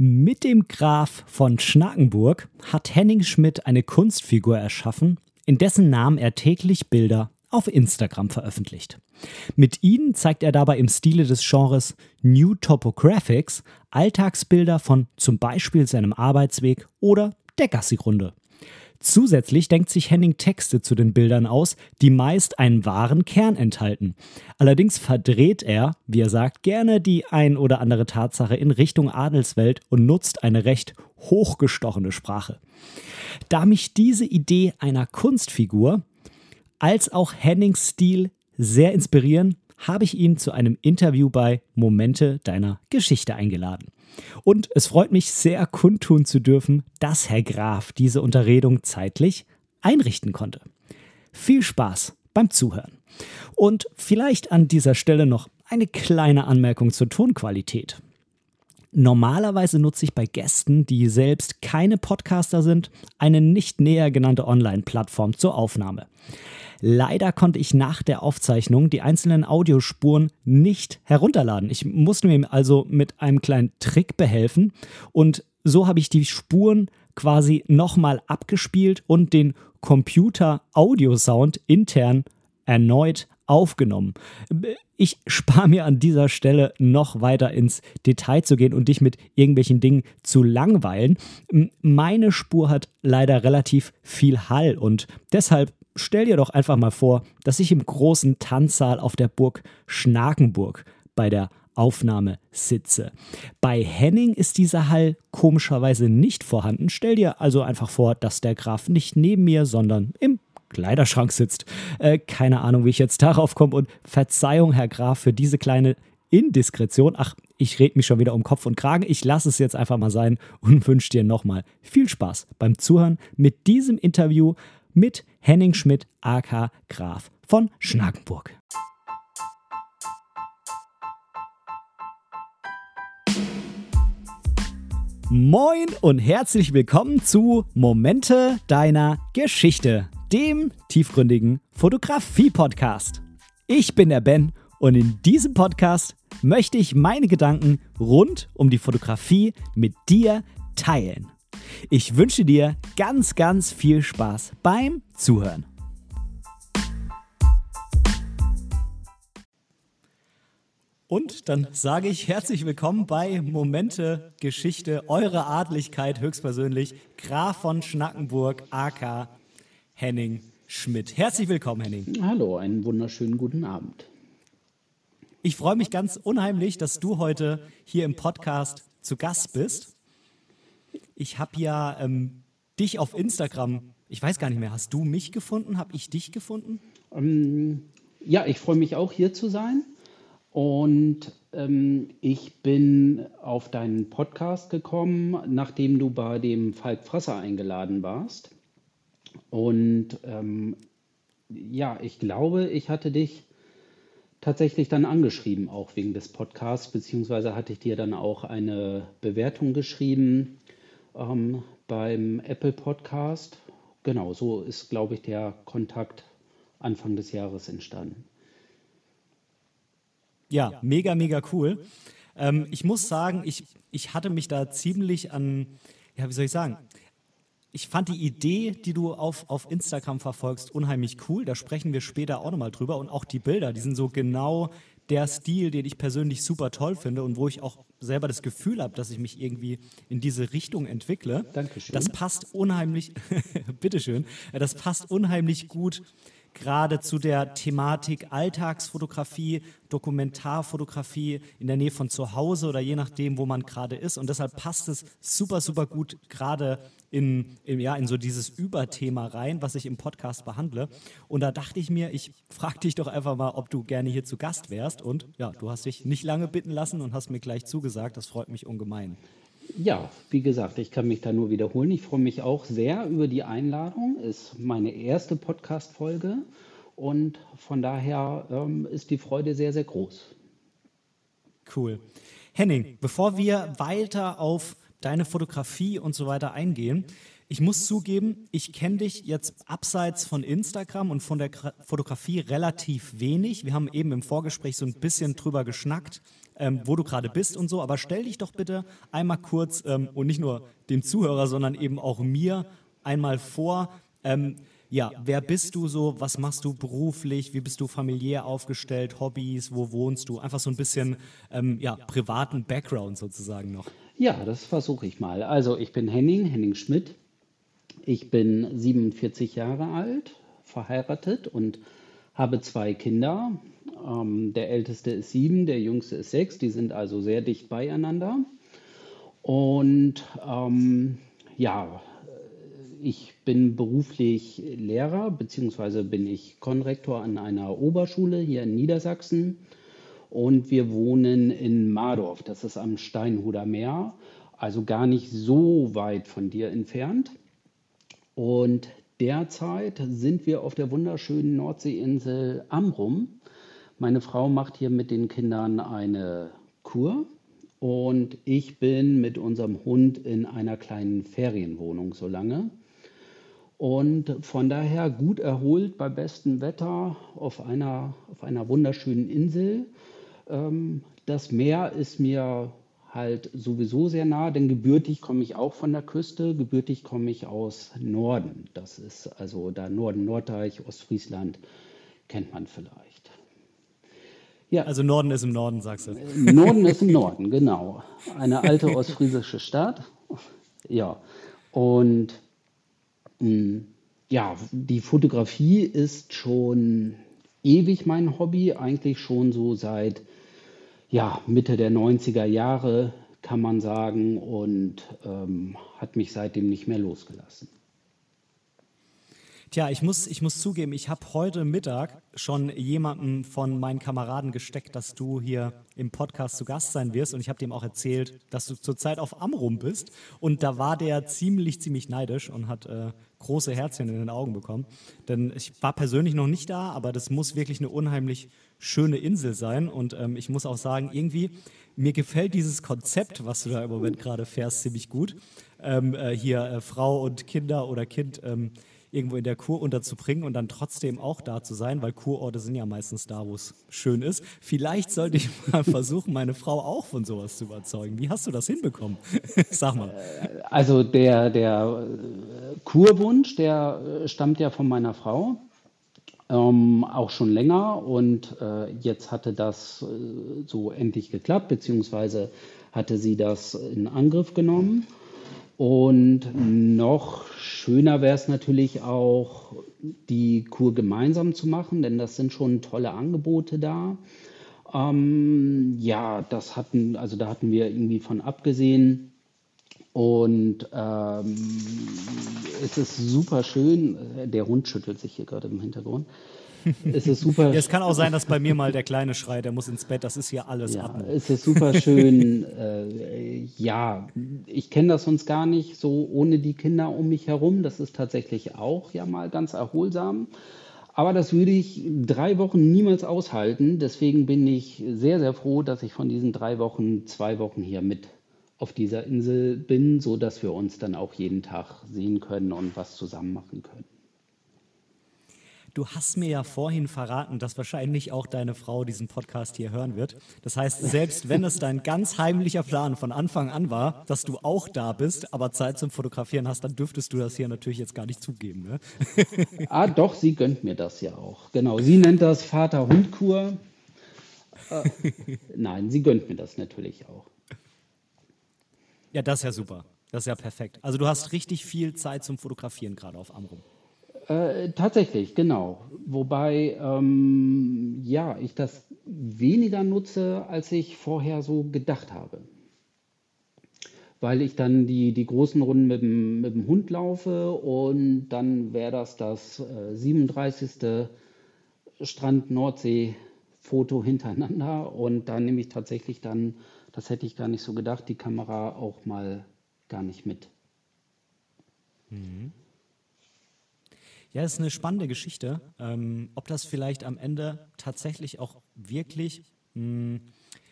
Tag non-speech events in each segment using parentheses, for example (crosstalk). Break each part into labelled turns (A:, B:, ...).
A: Mit dem Graf von Schnakenburg hat Henning Schmidt eine Kunstfigur erschaffen, in dessen Namen er täglich Bilder auf Instagram veröffentlicht. Mit ihnen zeigt er dabei im Stile des Genres New Topographics Alltagsbilder von zum Beispiel seinem Arbeitsweg oder der Gassi-Runde. Zusätzlich denkt sich Henning Texte zu den Bildern aus, die meist einen wahren Kern enthalten. Allerdings verdreht er, wie er sagt, gerne die ein oder andere Tatsache in Richtung Adelswelt und nutzt eine recht hochgestochene Sprache. Da mich diese Idee einer Kunstfigur als auch Hennings Stil sehr inspirieren, habe ich ihn zu einem Interview bei Momente deiner Geschichte eingeladen. Und es freut mich sehr kundtun zu dürfen, dass Herr Graf diese Unterredung zeitlich einrichten konnte. Viel Spaß beim Zuhören. Und vielleicht an dieser Stelle noch eine kleine Anmerkung zur Tonqualität. Normalerweise nutze ich bei Gästen, die selbst keine Podcaster sind, eine nicht näher genannte Online-Plattform zur Aufnahme. Leider konnte ich nach der Aufzeichnung die einzelnen Audiospuren nicht herunterladen. Ich musste mir also mit einem kleinen Trick behelfen und so habe ich die Spuren quasi nochmal abgespielt und den Computer-Audio-Sound intern erneut aufgenommen. Ich spare mir an dieser Stelle noch weiter ins Detail zu gehen und dich mit irgendwelchen Dingen zu langweilen. Meine Spur hat leider relativ viel Hall und deshalb stell dir doch einfach mal vor, dass ich im großen Tanzsaal auf der Burg Schnakenburg bei der Aufnahme sitze. Bei Henning ist dieser Hall komischerweise nicht vorhanden. Stell dir also einfach vor, dass der Graf nicht neben mir, sondern im Kleiderschrank sitzt. Äh, keine Ahnung, wie ich jetzt darauf komme. Und Verzeihung, Herr Graf, für diese kleine Indiskretion. Ach, ich rede mich schon wieder um Kopf und Kragen. Ich lasse es jetzt einfach mal sein und wünsche dir nochmal viel Spaß beim Zuhören mit diesem Interview mit Henning Schmidt, AK Graf von Schnakenburg. Moin und herzlich willkommen zu Momente deiner Geschichte, dem tiefgründigen Fotografie-Podcast. Ich bin der Ben und in diesem Podcast möchte ich meine Gedanken rund um die Fotografie mit dir teilen. Ich wünsche dir ganz, ganz viel Spaß beim Zuhören. Und dann sage ich herzlich willkommen bei Momente Geschichte, eure Adligkeit höchstpersönlich, Graf von Schnackenburg, AK Henning Schmidt. Herzlich willkommen, Henning.
B: Hallo, einen wunderschönen guten Abend.
A: Ich freue mich ganz unheimlich, dass du heute hier im Podcast zu Gast bist ich habe ja ähm, dich auf Instagram, ich weiß gar nicht mehr, hast du mich gefunden? Habe ich dich gefunden?
B: Ähm, ja, ich freue mich auch hier zu sein. Und ähm, ich bin auf deinen Podcast gekommen, nachdem du bei dem Falk Frasser eingeladen warst. Und ähm, ja, ich glaube, ich hatte dich tatsächlich dann angeschrieben, auch wegen des Podcasts, beziehungsweise hatte ich dir dann auch eine Bewertung geschrieben ähm, beim Apple Podcast. Genau, so ist, glaube ich, der Kontakt Anfang des Jahres entstanden.
A: Ja, mega, mega cool. Ähm, ich muss sagen, ich, ich hatte mich da ziemlich an, ja, wie soll ich sagen, ich fand die Idee, die du auf, auf Instagram verfolgst, unheimlich cool. Da sprechen wir später auch nochmal drüber. Und auch die Bilder, die sind so genau der Stil, den ich persönlich super toll finde und wo ich auch selber das Gefühl habe, dass ich mich irgendwie in diese Richtung entwickle.
B: Dankeschön.
A: Das passt unheimlich, (laughs) bitteschön, das passt unheimlich gut gerade zu der Thematik Alltagsfotografie, Dokumentarfotografie in der Nähe von zu Hause oder je nachdem, wo man gerade ist. Und deshalb passt es super, super gut gerade in, in, ja, in so dieses Überthema rein, was ich im Podcast behandle. Und da dachte ich mir, ich frage dich doch einfach mal, ob du gerne hier zu Gast wärst. Und ja, du hast dich nicht lange bitten lassen und hast mir gleich zugesagt. Das freut mich ungemein.
B: Ja, wie gesagt, ich kann mich da nur wiederholen. Ich freue mich auch sehr über die Einladung. Ist meine erste Podcast-Folge und von daher ähm, ist die Freude sehr, sehr groß.
A: Cool. Henning, bevor wir weiter auf deine Fotografie und so weiter eingehen, ich muss zugeben, ich kenne dich jetzt abseits von Instagram und von der Fotografie relativ wenig. Wir haben eben im Vorgespräch so ein bisschen drüber geschnackt, ähm, wo du gerade bist und so. Aber stell dich doch bitte einmal kurz ähm, und nicht nur dem Zuhörer, sondern eben auch mir einmal vor. Ähm, ja, wer bist du so? Was machst du beruflich? Wie bist du familiär aufgestellt? Hobbys? Wo wohnst du? Einfach so ein bisschen ähm, ja, privaten Background sozusagen noch.
B: Ja, das versuche ich mal. Also ich bin Henning, Henning Schmidt. Ich bin 47 Jahre alt, verheiratet und habe zwei Kinder. Ähm, der älteste ist sieben, der jüngste ist sechs. Die sind also sehr dicht beieinander. Und ähm, ja, ich bin beruflich Lehrer, beziehungsweise bin ich Konrektor an einer Oberschule hier in Niedersachsen. Und wir wohnen in Mardorf, das ist am Steinhuder Meer, also gar nicht so weit von dir entfernt. Und derzeit sind wir auf der wunderschönen Nordseeinsel Amrum. Meine Frau macht hier mit den Kindern eine Kur und ich bin mit unserem Hund in einer kleinen Ferienwohnung so lange. Und von daher gut erholt bei bestem Wetter auf einer, auf einer wunderschönen Insel. Ähm, das Meer ist mir halt sowieso sehr nah, denn gebürtig komme ich auch von der Küste, gebürtig komme ich aus Norden. Das ist also da Norden, Norddeich, Ostfriesland, kennt man vielleicht.
A: Ja. Also Norden ist im Norden, sagst du.
B: Norden ist im Norden, genau. Eine alte ostfriesische Stadt. Ja. Und hm, ja, die Fotografie ist schon ewig mein Hobby, eigentlich schon so seit ja, Mitte der 90er Jahre, kann man sagen, und ähm, hat mich seitdem nicht mehr losgelassen.
A: Tja, ich muss, ich muss zugeben, ich habe heute Mittag schon jemanden von meinen Kameraden gesteckt, dass du hier im Podcast zu Gast sein wirst. Und ich habe dem auch erzählt, dass du zurzeit auf Amrum bist. Und da war der ziemlich, ziemlich neidisch und hat äh, große Herzchen in den Augen bekommen. Denn ich war persönlich noch nicht da, aber das muss wirklich eine unheimlich schöne Insel sein. Und ähm, ich muss auch sagen, irgendwie, mir gefällt dieses Konzept, was du da im Moment gerade fährst, ziemlich gut. Ähm, äh, hier äh, Frau und Kinder oder Kind ähm, irgendwo in der Kur unterzubringen und dann trotzdem auch da zu sein, weil Kurorte sind ja meistens da, wo es schön ist. Vielleicht sollte ich (laughs) mal versuchen, meine Frau auch von sowas zu überzeugen. Wie hast du das hinbekommen? (laughs) Sag mal.
B: Also der, der äh, Kurwunsch, der äh, stammt ja von meiner Frau. Ähm, auch schon länger und äh, jetzt hatte das äh, so endlich geklappt, beziehungsweise hatte sie das in Angriff genommen. Und noch schöner wäre es natürlich auch, die Kur gemeinsam zu machen, denn das sind schon tolle Angebote da. Ähm, ja, das hatten, also da hatten wir irgendwie von abgesehen. Und ähm, es ist super schön. Der Hund schüttelt sich hier gerade im Hintergrund.
A: Es ist super. (laughs) Ja, es kann auch sein, dass bei mir mal der Kleine schreit, der muss ins Bett. Das ist hier alles
B: ja, Atmen. Es ist super schön. (laughs) äh, ja, ich kenne das sonst gar nicht so ohne die Kinder um mich herum. Das ist tatsächlich auch ja mal ganz erholsam. Aber das würde ich drei Wochen niemals aushalten. Deswegen bin ich sehr, sehr froh, dass ich von diesen drei Wochen zwei Wochen hier mit auf dieser Insel bin, so dass wir uns dann auch jeden Tag sehen können und was zusammen machen können.
A: Du hast mir ja vorhin verraten, dass wahrscheinlich auch deine Frau diesen Podcast hier hören wird. Das heißt, selbst wenn es dein ganz heimlicher Plan von Anfang an war, dass du auch da bist, aber Zeit zum Fotografieren hast, dann dürftest du das hier natürlich jetzt gar nicht zugeben. Ne? (laughs)
B: ah, doch, sie gönnt mir das ja auch. Genau, sie nennt das Vater-Hund-Kur. Äh, nein, sie gönnt mir das natürlich auch.
A: Ja, das ist ja super. Das ist ja perfekt. Also du hast richtig viel Zeit zum Fotografieren gerade auf Amrum.
B: Äh, tatsächlich, genau. Wobei, ähm, ja, ich das weniger nutze, als ich vorher so gedacht habe. Weil ich dann die, die großen Runden mit dem, mit dem Hund laufe und dann wäre das das äh, 37. Strand-Nordsee-Foto hintereinander und da nehme ich tatsächlich dann, das hätte ich gar nicht so gedacht, die Kamera auch mal gar nicht mit.
A: Mhm. Ja, ist eine spannende Geschichte. Ähm, ob das vielleicht am Ende tatsächlich auch wirklich mh, hm,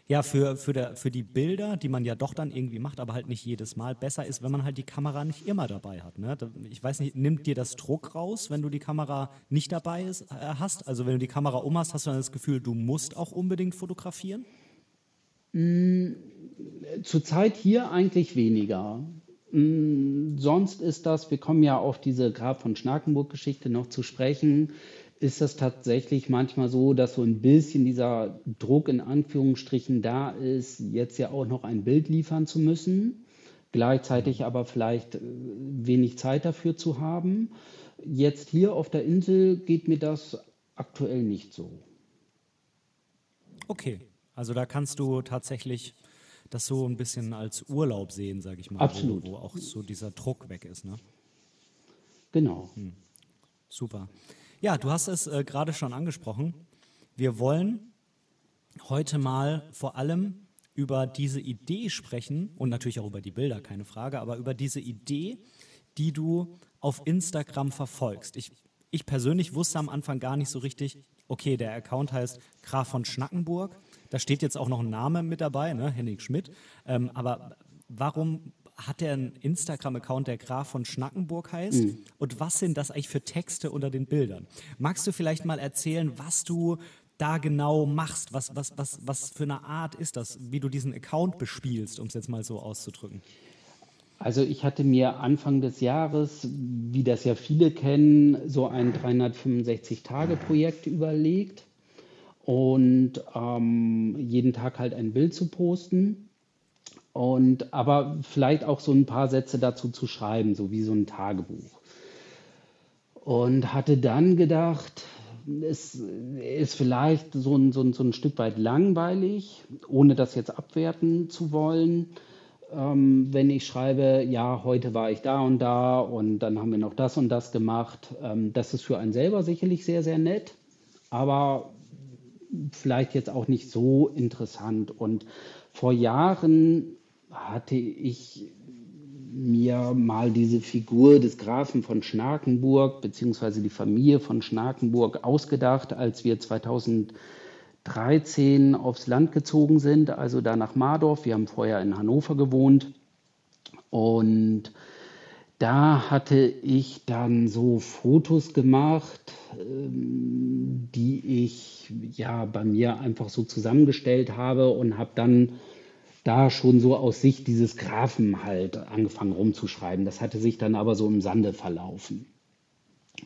A: ja, für, für, der, für die Bilder, die man ja doch dann irgendwie macht, aber halt nicht jedes Mal, besser ist, wenn man halt die Kamera nicht immer dabei hat. Ne? Ich weiß nicht, nimmt dir das Druck raus, wenn du die Kamera nicht dabei ist, äh, hast? Also wenn du die Kamera um hast, hast du dann das Gefühl, du musst auch unbedingt fotografieren?
B: Zurzeit hier eigentlich weniger. Mm, sonst ist das, wir kommen ja auf diese Graf von Schnakenburg-Geschichte noch zu sprechen, ist das tatsächlich manchmal so, dass so ein bisschen dieser Druck in Anführungsstrichen da ist, jetzt ja auch noch ein Bild liefern zu müssen, gleichzeitig aber vielleicht äh, wenig Zeit dafür zu haben. Jetzt hier auf der Insel geht mir das aktuell nicht so.
A: Okay, also da kannst du tatsächlich das so ein bisschen als Urlaub sehen, sage ich mal.
B: Absolut.
A: Wo, wo, auch so dieser Druck weg ist. Ne?
B: Genau.
A: Hm. Super. Ja, du hast es äh, gerade schon angesprochen. Wir wollen heute mal vor allem über diese Idee sprechen und natürlich auch über die Bilder, keine Frage, aber über diese Idee, die du auf Instagram verfolgst. Ich, ich persönlich wusste am Anfang gar nicht so richtig, okay, der Account heißt Graf von Schnackenburg. Da steht jetzt auch noch ein Name mit dabei, ne? Henning Schmidt. Ähm, aber warum hat er einen Instagram-Account, der Graf von Schnackenburg heißt? Mhm. Und was sind das eigentlich für Texte unter den Bildern? Magst du vielleicht mal erzählen, was du da genau machst? Was, was, was, was für eine Art ist das, wie du diesen Account bespielst, um es jetzt mal so auszudrücken?
B: Also ich hatte mir Anfang des Jahres, wie das ja viele kennen, so ein 365-Tage-Projekt überlegt und ähm, jeden Tag halt ein Bild zu posten und aber vielleicht auch so ein paar Sätze dazu zu schreiben, so wie so ein Tagebuch. Und hatte dann gedacht, es ist vielleicht so ein, so, ein, so ein Stück weit langweilig, ohne das jetzt abwerten zu wollen ähm, wenn ich schreibe, ja, heute war ich da und da und dann haben wir noch das und das gemacht. Ähm, das ist für einen selber sicherlich sehr, sehr nett, aber vielleicht jetzt auch nicht so interessant. Und vor Jahren hatte ich mir mal diese Figur des Grafen von Schnakenburg beziehungsweise die Familie von Schnakenburg ausgedacht, als wir 2000 13 aufs Land gezogen sind, also da nach Mardorf. Wir haben vorher in Hannover gewohnt. Und da hatte ich dann so Fotos gemacht, ähm, die ich ja bei mir einfach so zusammengestellt habe und habe dann da schon so aus Sicht dieses Grafen halt angefangen rumzuschreiben. Das hatte sich dann aber so im Sande verlaufen.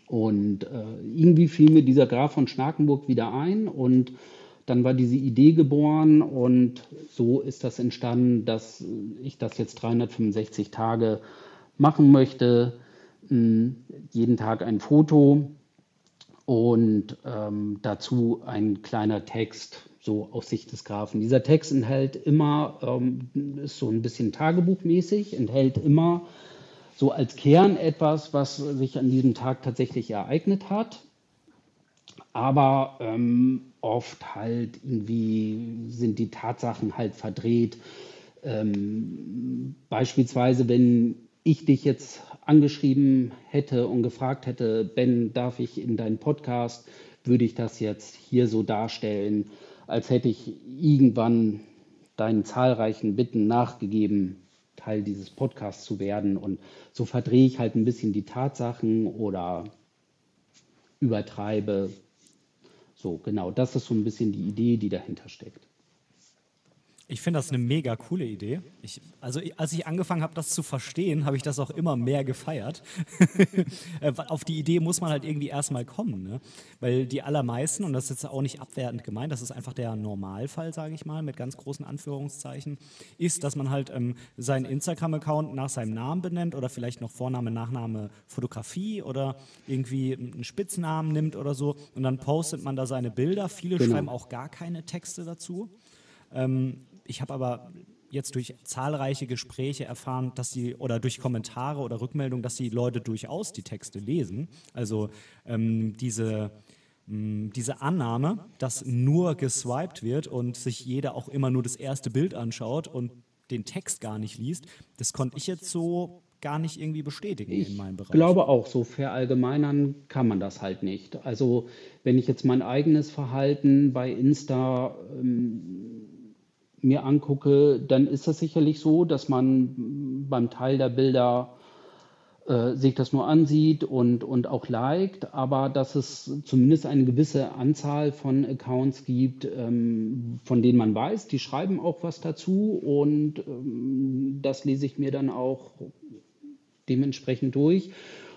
B: Und äh, irgendwie fiel mir dieser Graf von Schnakenburg wieder ein und dann war diese Idee geboren und so ist das entstanden, dass ich das jetzt 365 Tage machen möchte. Jeden Tag ein Foto und ähm, dazu ein kleiner Text, so aus Sicht des Grafen. Dieser Text enthält immer, ähm, ist so ein bisschen tagebuchmäßig, enthält immer so als Kern etwas, was sich an diesem Tag tatsächlich ereignet hat aber ähm, oft halt irgendwie sind die Tatsachen halt verdreht. Ähm, beispielsweise, wenn ich dich jetzt angeschrieben hätte und gefragt hätte, Ben, darf ich in deinen Podcast, würde ich das jetzt hier so darstellen, als hätte ich irgendwann deinen zahlreichen Bitten nachgegeben, Teil dieses Podcasts zu werden. Und so verdrehe ich halt ein bisschen die Tatsachen oder übertreibe. So, genau, das ist so ein bisschen die Idee, die dahinter steckt.
A: Ich finde das eine mega coole Idee. Ich, also als ich angefangen habe, das zu verstehen, habe ich das auch immer mehr gefeiert. (laughs) Äh, auf die Idee muss man halt irgendwie erstmal kommen, ne? weil die allermeisten, und das ist jetzt auch nicht abwertend gemeint, das ist einfach der Normalfall, sage ich mal, mit ganz großen Anführungszeichen, ist, dass man halt ähm, seinen Instagram-Account nach seinem Namen benennt oder vielleicht noch Vorname, Nachname, Fotografie oder irgendwie einen Spitznamen nimmt oder so und dann postet man da seine Bilder. Viele genau. schreiben auch gar keine Texte dazu. Ähm, ich habe aber jetzt durch zahlreiche Gespräche erfahren, dass die oder durch Kommentare oder Rückmeldungen, dass die Leute durchaus die Texte lesen. Also ähm, diese, ähm, diese Annahme, dass nur geswiped wird und sich jeder auch immer nur das erste Bild anschaut und den Text gar nicht liest, das konnte ich jetzt so gar nicht irgendwie bestätigen
B: ich
A: in meinem Bereich.
B: Ich glaube auch, so verallgemeinern kann man das halt nicht. Also wenn ich jetzt mein eigenes Verhalten bei Insta ähm, mir angucke, dann ist das sicherlich so, dass man beim Teil der Bilder äh, sich das nur ansieht und, und auch liked, aber dass es zumindest eine gewisse Anzahl von Accounts gibt, ähm, von denen man weiß, die schreiben auch was dazu und ähm, das lese ich mir dann auch dementsprechend durch.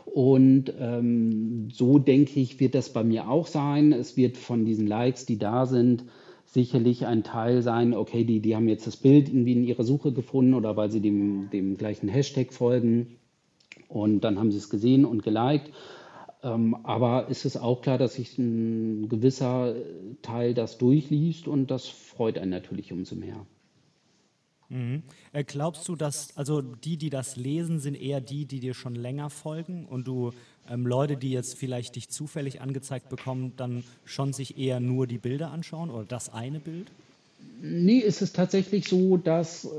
B: Und ähm, so denke ich, wird das bei mir auch sein. Es wird von diesen Likes, die da sind, sicherlich ein Teil sein, okay, die, die haben jetzt das Bild irgendwie in ihrer Suche gefunden oder weil sie dem, dem gleichen Hashtag folgen und dann haben sie es gesehen und geliked. Ähm, aber ist es auch klar, dass sich ein gewisser Teil das durchliest und das freut einen natürlich umso mehr.
A: Mhm. Äh, glaubst du, dass, also die, die das lesen, sind eher die, die dir schon länger folgen und du ähm, Leute, die jetzt vielleicht dich zufällig angezeigt bekommen, dann schon sich eher nur die Bilder anschauen oder das eine Bild?
B: Nee, ist es tatsächlich so, dass äh,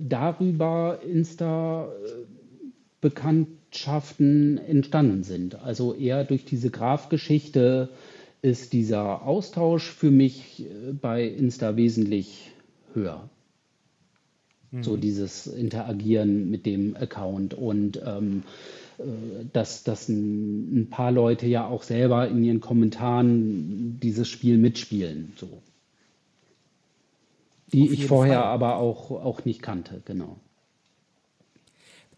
B: darüber Insta äh, Bekanntschaften entstanden sind. Also eher durch diese Grafgeschichte ist dieser Austausch für mich äh, bei Insta wesentlich höher. Mhm. So dieses Interagieren mit dem Account und ähm, äh, dass, dass ein, ein, paar Leute ja auch selber in ihren Kommentaren dieses Spiel mitspielen. So. Die ich vorher Fall. aber auch, auch nicht kannte, genau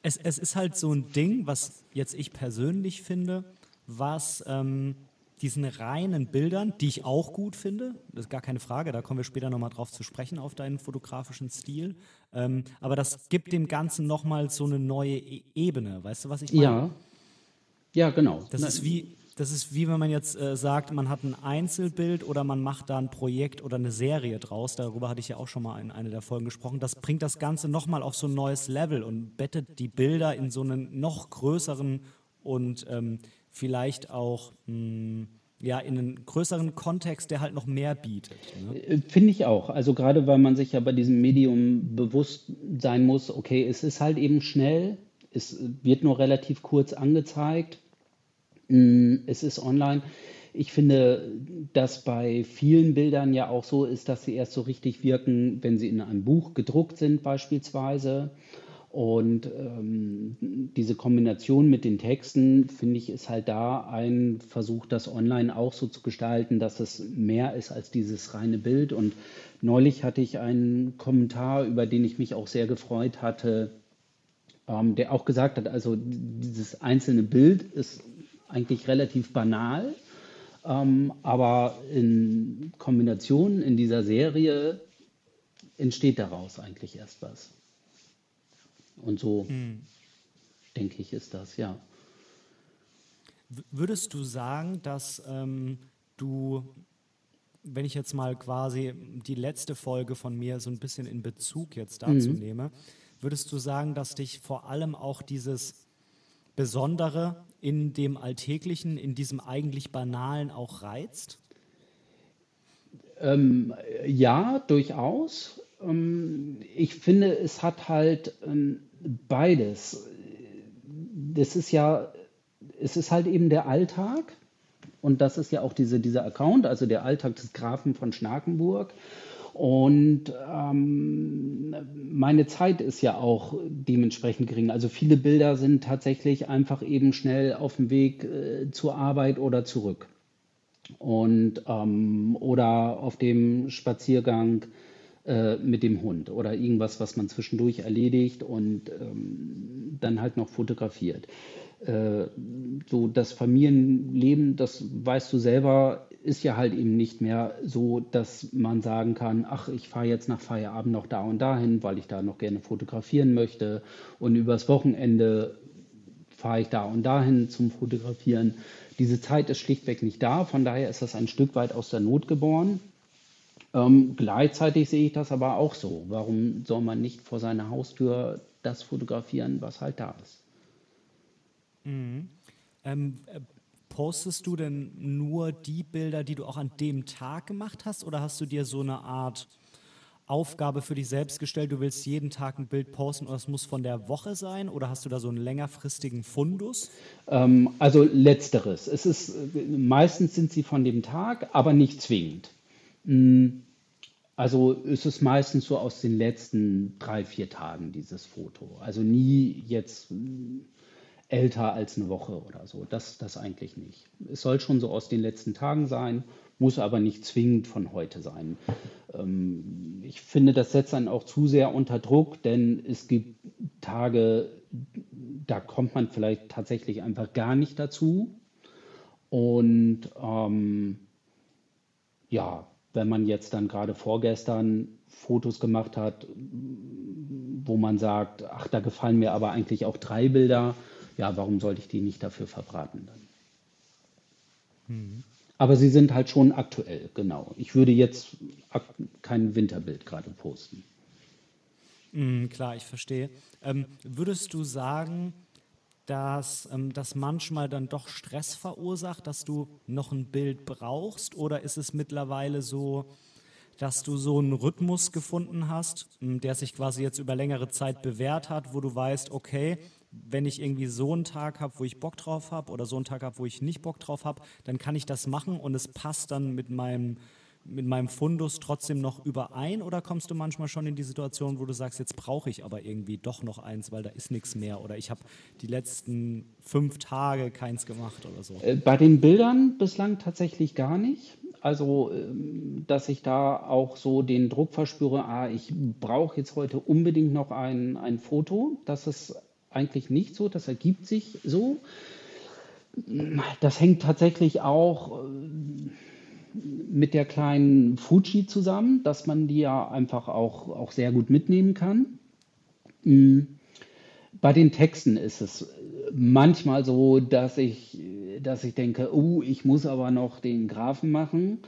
A: es, es ist halt so ein Ding, was jetzt ich persönlich finde, was ähm, diesen reinen Bildern, die ich auch gut finde, das ist gar keine Frage, da kommen wir später nochmal drauf zu sprechen, auf deinen fotografischen Stil, ähm, aber das gibt dem Ganzen nochmal so eine neue e Ebene, weißt du, was ich meine?
B: Ja, ja, genau.
A: Das ist wie, das ist wie wenn man jetzt äh, sagt, man hat ein Einzelbild oder man macht da ein Projekt oder eine Serie draus. Darüber hatte ich ja auch schon mal in einer der Folgen gesprochen. Das bringt das Ganze nochmal auf so ein neues Level und bettet die Bilder in so einen noch größeren und ähm, vielleicht auch mh, hm, ja, in einen größeren Kontext, der halt noch mehr bietet.
B: Ne? Äh, finde ich auch. Also gerade weil man sich ja bei diesem Medium bewusst sein muss, okay, es ist halt eben schnell, es wird nur relativ kurz angezeigt Mm, es ist online. Ich finde, dass bei vielen Bildern ja auch so ist, dass sie erst so richtig wirken, wenn sie in einem Buch gedruckt sind beispielsweise. Und ähm, diese Kombination mit den Texten, finde ich, ist halt da ein Versuch, das online auch so zu gestalten, dass es mehr ist als dieses reine Bild. Und neulich hatte ich einen Kommentar, über den ich mich auch sehr gefreut hatte, ähm, der auch gesagt hat, also dieses einzelne Bild ist eigentlich relativ banal, ähm, aber in Kombination in dieser Serie entsteht daraus eigentlich erst was. Und so hm. denke ich, ist das, ja.
A: Würdest du sagen, dass ähm, du, wenn ich jetzt mal quasi die letzte Folge von mir so ein bisschen in Bezug jetzt dazu mhm. nehme, würdest du sagen, dass dich vor allem auch dieses Besondere in dem Alltäglichen, in diesem eigentlich Banalen auch reizt?
B: Ähm, ja, durchaus. Ähm, ich finde, es hat halt ähm, beides. Das ist ja, es ist halt eben der Alltag und das ist ja auch diese, dieser Account, also der Alltag des Grafen von Schnakenburg. Und ähm, meine Zeit ist ja auch dementsprechend gering. Also viele Bilder sind tatsächlich einfach eben schnell auf dem Weg äh, zur Arbeit oder zurück. Und ähm, oder auf dem Spaziergang äh, mit dem Hund oder irgendwas, was man zwischendurch erledigt und ähm, dann halt noch fotografiert. Äh, so das Familienleben, das weißt du selber, ist ja halt eben nicht mehr so, dass man sagen kann, ach, ich fahre jetzt nach Feierabend noch da und dahin, weil ich da noch gerne fotografieren möchte und übers Wochenende fahre ich da und dahin zum Fotografieren. Diese Zeit ist schlichtweg nicht da, von daher ist das ein Stück weit aus der Not geboren. Ähm, gleichzeitig sehe ich das aber auch so. Warum soll man nicht vor seiner Haustür das fotografieren, was halt da ist?
A: Mhm. Ähm, äh, postest du denn nur die Bilder, die du auch an dem Tag gemacht hast, oder hast du dir so eine Art Aufgabe für dich selbst gestellt? Du willst jeden Tag ein Bild posten und das muss von der Woche sein, oder hast du da so einen längerfristigen Fundus?
B: Ähm, also letzteres. Es ist meistens sind sie von dem Tag, aber nicht zwingend. Mm, also ist es meistens so aus den letzten drei, vier Tagen dieses Foto. Also nie jetzt älter als eine Woche oder so. Das, das eigentlich nicht. Es soll schon so aus den letzten Tagen sein, muss aber nicht zwingend von heute sein. Ähm, ich finde, das setzt einen auch zu sehr unter Druck, denn es gibt Tage, da kommt man vielleicht tatsächlich einfach gar nicht dazu. Und ähm, ja, wenn man jetzt dann gerade vorgestern Fotos gemacht hat, wo man sagt, ach, da gefallen mir aber eigentlich auch drei Bilder, ja, warum sollte ich die nicht dafür verbraten dann? Mhm. Aber sie sind halt schon aktuell, genau. Ich würde jetzt kein Winterbild gerade posten.
A: Mhm, klar, ich verstehe. Ähm, würdest du sagen, dass ähm, das manchmal dann doch Stress verursacht, dass du noch ein Bild brauchst? Oder ist es mittlerweile so, dass du so einen Rhythmus gefunden hast, der sich quasi jetzt über längere Zeit bewährt hat, wo du weißt, okay, wenn ich irgendwie so einen Tag habe, wo ich Bock drauf habe oder so einen Tag habe, wo ich nicht Bock drauf habe, dann kann ich das machen und es passt dann mit meinem, mit meinem Fundus trotzdem noch überein oder kommst du manchmal schon in die Situation, wo du sagst, jetzt brauche ich aber irgendwie doch noch eins, weil da ist nichts mehr oder ich habe die letzten fünf Tage keins gemacht oder so?
B: Äh, bei den Bildern bislang tatsächlich gar nicht. Also, ähm, dass ich da auch so den Druck verspüre, ah, ich brauche jetzt heute unbedingt noch ein, ein Foto. Das ist eigentlich nicht so, das ergibt sich so. Das hängt tatsächlich auch äh, mit der kleinen Fuji zusammen, dass man die ja einfach auch, auch sehr gut mitnehmen kann. Mm. Bei den Texten ist es manchmal so, dass ich, dass ich denke, oh, ich muss aber noch den Graphen machen.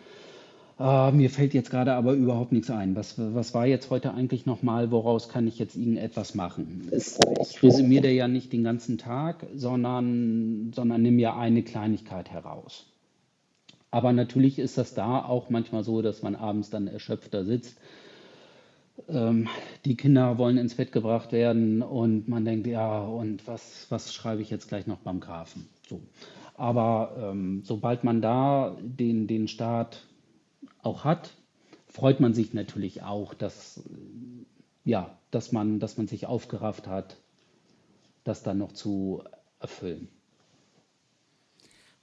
B: Uh, mir fällt jetzt gerade aber überhaupt nichts ein. Was, was war jetzt heute eigentlich nochmal? Woraus kann ich jetzt irgendetwas machen? Es, ich resümiere ja nicht den ganzen Tag, sondern, sondern nehme ja eine Kleinigkeit heraus. Aber natürlich ist das da auch manchmal so, dass man abends dann erschöpfter sitzt ähm, die Kinder wollen ins Bett gebracht werden und man denkt, ja, und was, was schreibe ich jetzt gleich noch beim Grafen? So. Aber ähm, sobald man da den, den Start auch hat, freut man sich natürlich auch, dass, ja, dass, man, dass man sich aufgerafft hat, das dann noch zu erfüllen.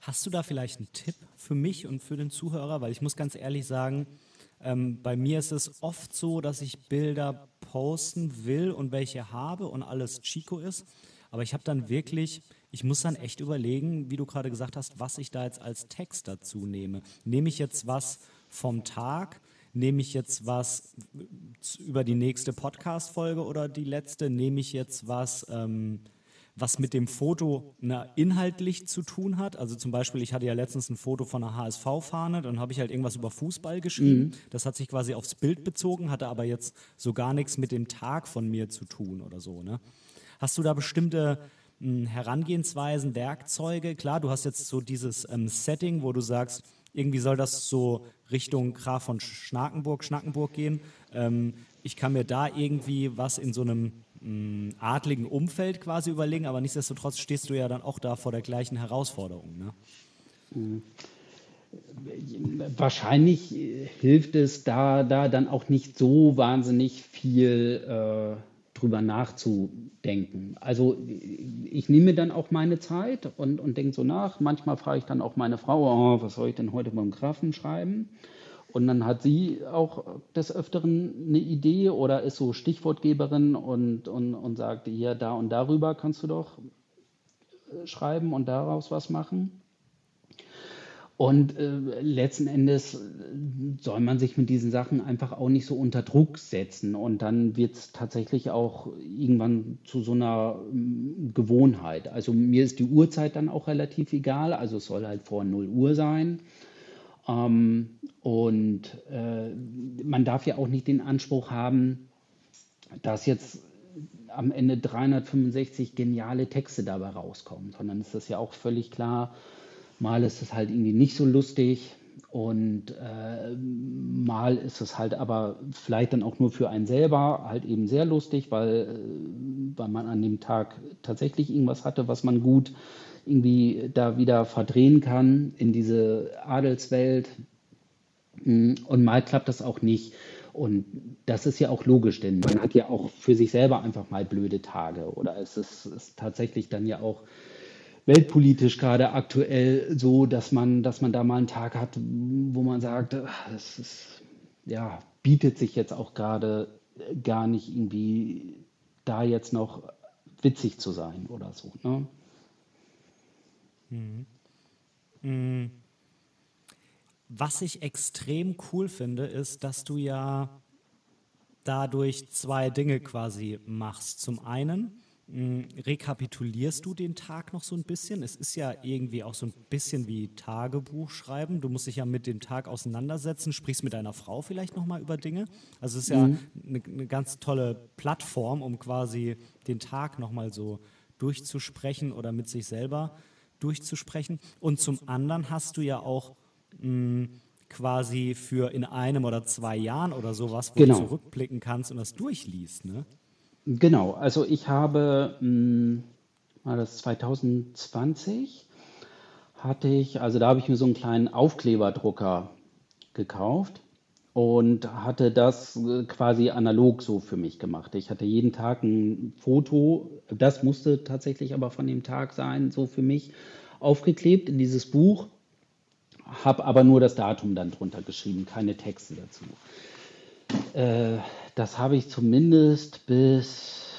A: Hast du da vielleicht einen Tipp für mich und für den Zuhörer? Weil ich muss ganz ehrlich sagen, ähm, bei mir ist es oft so, dass ich Bilder posten will und welche habe und alles Chico ist. Aber ich habe dann wirklich, ich muss dann echt überlegen, wie du gerade gesagt hast, was ich da jetzt als Text dazu nehme. Nehme ich jetzt was vom Tag? Nehme ich jetzt was über die nächste Podcast-Folge oder die letzte? Nehme ich jetzt was ähm, was mit dem Foto na, inhaltlich zu tun hat. Also zum Beispiel, ich hatte ja letztens ein Foto von einer HSV-Fahne, dann habe ich halt irgendwas über Fußball geschrieben. Mhm. Das hat sich quasi aufs Bild bezogen, hatte aber jetzt so gar nichts mit dem Tag von mir zu tun oder so. Ne? Hast du da bestimmte hm, Herangehensweisen, Werkzeuge? Klar, du hast jetzt so dieses ähm, Setting, wo du sagst, irgendwie soll das so Richtung Graf von Schnakenburg, Schnackenburg gehen. Ähm, ich kann mir da irgendwie was in so einem adligen Umfeld quasi überlegen, aber nichtsdestotrotz stehst du ja dann auch da vor der gleichen Herausforderung. Ne?
B: Mhm. Wahrscheinlich hilft es da, da dann auch nicht so wahnsinnig viel äh, drüber nachzudenken. Also ich nehme dann auch meine Zeit und, und denke so nach. Manchmal frage ich dann auch meine Frau, oh, was soll ich denn heute beim Grafen schreiben? Und dann hat sie auch des Öfteren eine Idee oder ist so Stichwortgeberin und, und, und sagt, hier, da und darüber kannst du doch äh, schreiben und daraus was machen. Und äh, letzten Endes soll man sich mit diesen Sachen einfach auch nicht so unter Druck setzen. Und dann wird es tatsächlich auch irgendwann zu so einer äh, Gewohnheit. Also mir ist die Uhrzeit dann auch relativ egal. Also es soll halt vor 0 Uhr sein. Ähm, und äh, man darf ja auch nicht den Anspruch haben, dass jetzt am Ende 365 geniale Texte dabei rauskommen, sondern ist das ja auch völlig klar, mal ist es halt irgendwie nicht so lustig und äh, mal ist es halt aber vielleicht dann auch nur für einen selber halt eben sehr lustig, weil, äh, weil man an dem Tag tatsächlich irgendwas hatte, was man gut irgendwie da wieder verdrehen kann in diese Adelswelt. Mm, und mal klappt das auch nicht. Und das ist ja auch logisch, denn man hat ja auch für sich selber einfach mal blöde Tage. Oder es ist, ist tatsächlich dann ja auch weltpolitisch gerade aktuell so, dass man, dass man da mal einen Tag hat, wo man sagt, es ist, ja, bietet sich jetzt auch gerade gar nicht irgendwie da jetzt noch witzig zu sein oder so. Ne?
A: Mhm. Mhm. Was ich extrem cool finde, ist, dass du ja dadurch zwei Dinge quasi machst. Zum einen mh, rekapitulierst du den Tag noch so ein bisschen. Es ist ja irgendwie auch so ein bisschen wie Tagebuch schreiben. Du musst dich ja mit dem Tag auseinandersetzen, sprichst mit deiner Frau vielleicht nochmal über Dinge. Also es ist ja mhm. eine, eine ganz tolle Plattform, um quasi den Tag nochmal so durchzusprechen oder mit sich selber durchzusprechen. Und zum anderen hast du ja auch mh, quasi für in einem oder zwei Jahren oder sowas, wo genau. du zurückblicken kannst und das durchliest, ne?
B: Genau, also ich habe, mh, war das 2020, hatte ich, also da habe ich mir so einen kleinen Aufkleberdrucker gekauft und hatte das äh, quasi analog so für mich gemacht. Ich hatte jeden Tag ein Foto, das musste tatsächlich aber von dem Tag sein, so für mich aufgeklebt in dieses Buch habe aber nur das Datum dann drunter geschrieben, keine Texte dazu. Äh, das habe ich zumindest bis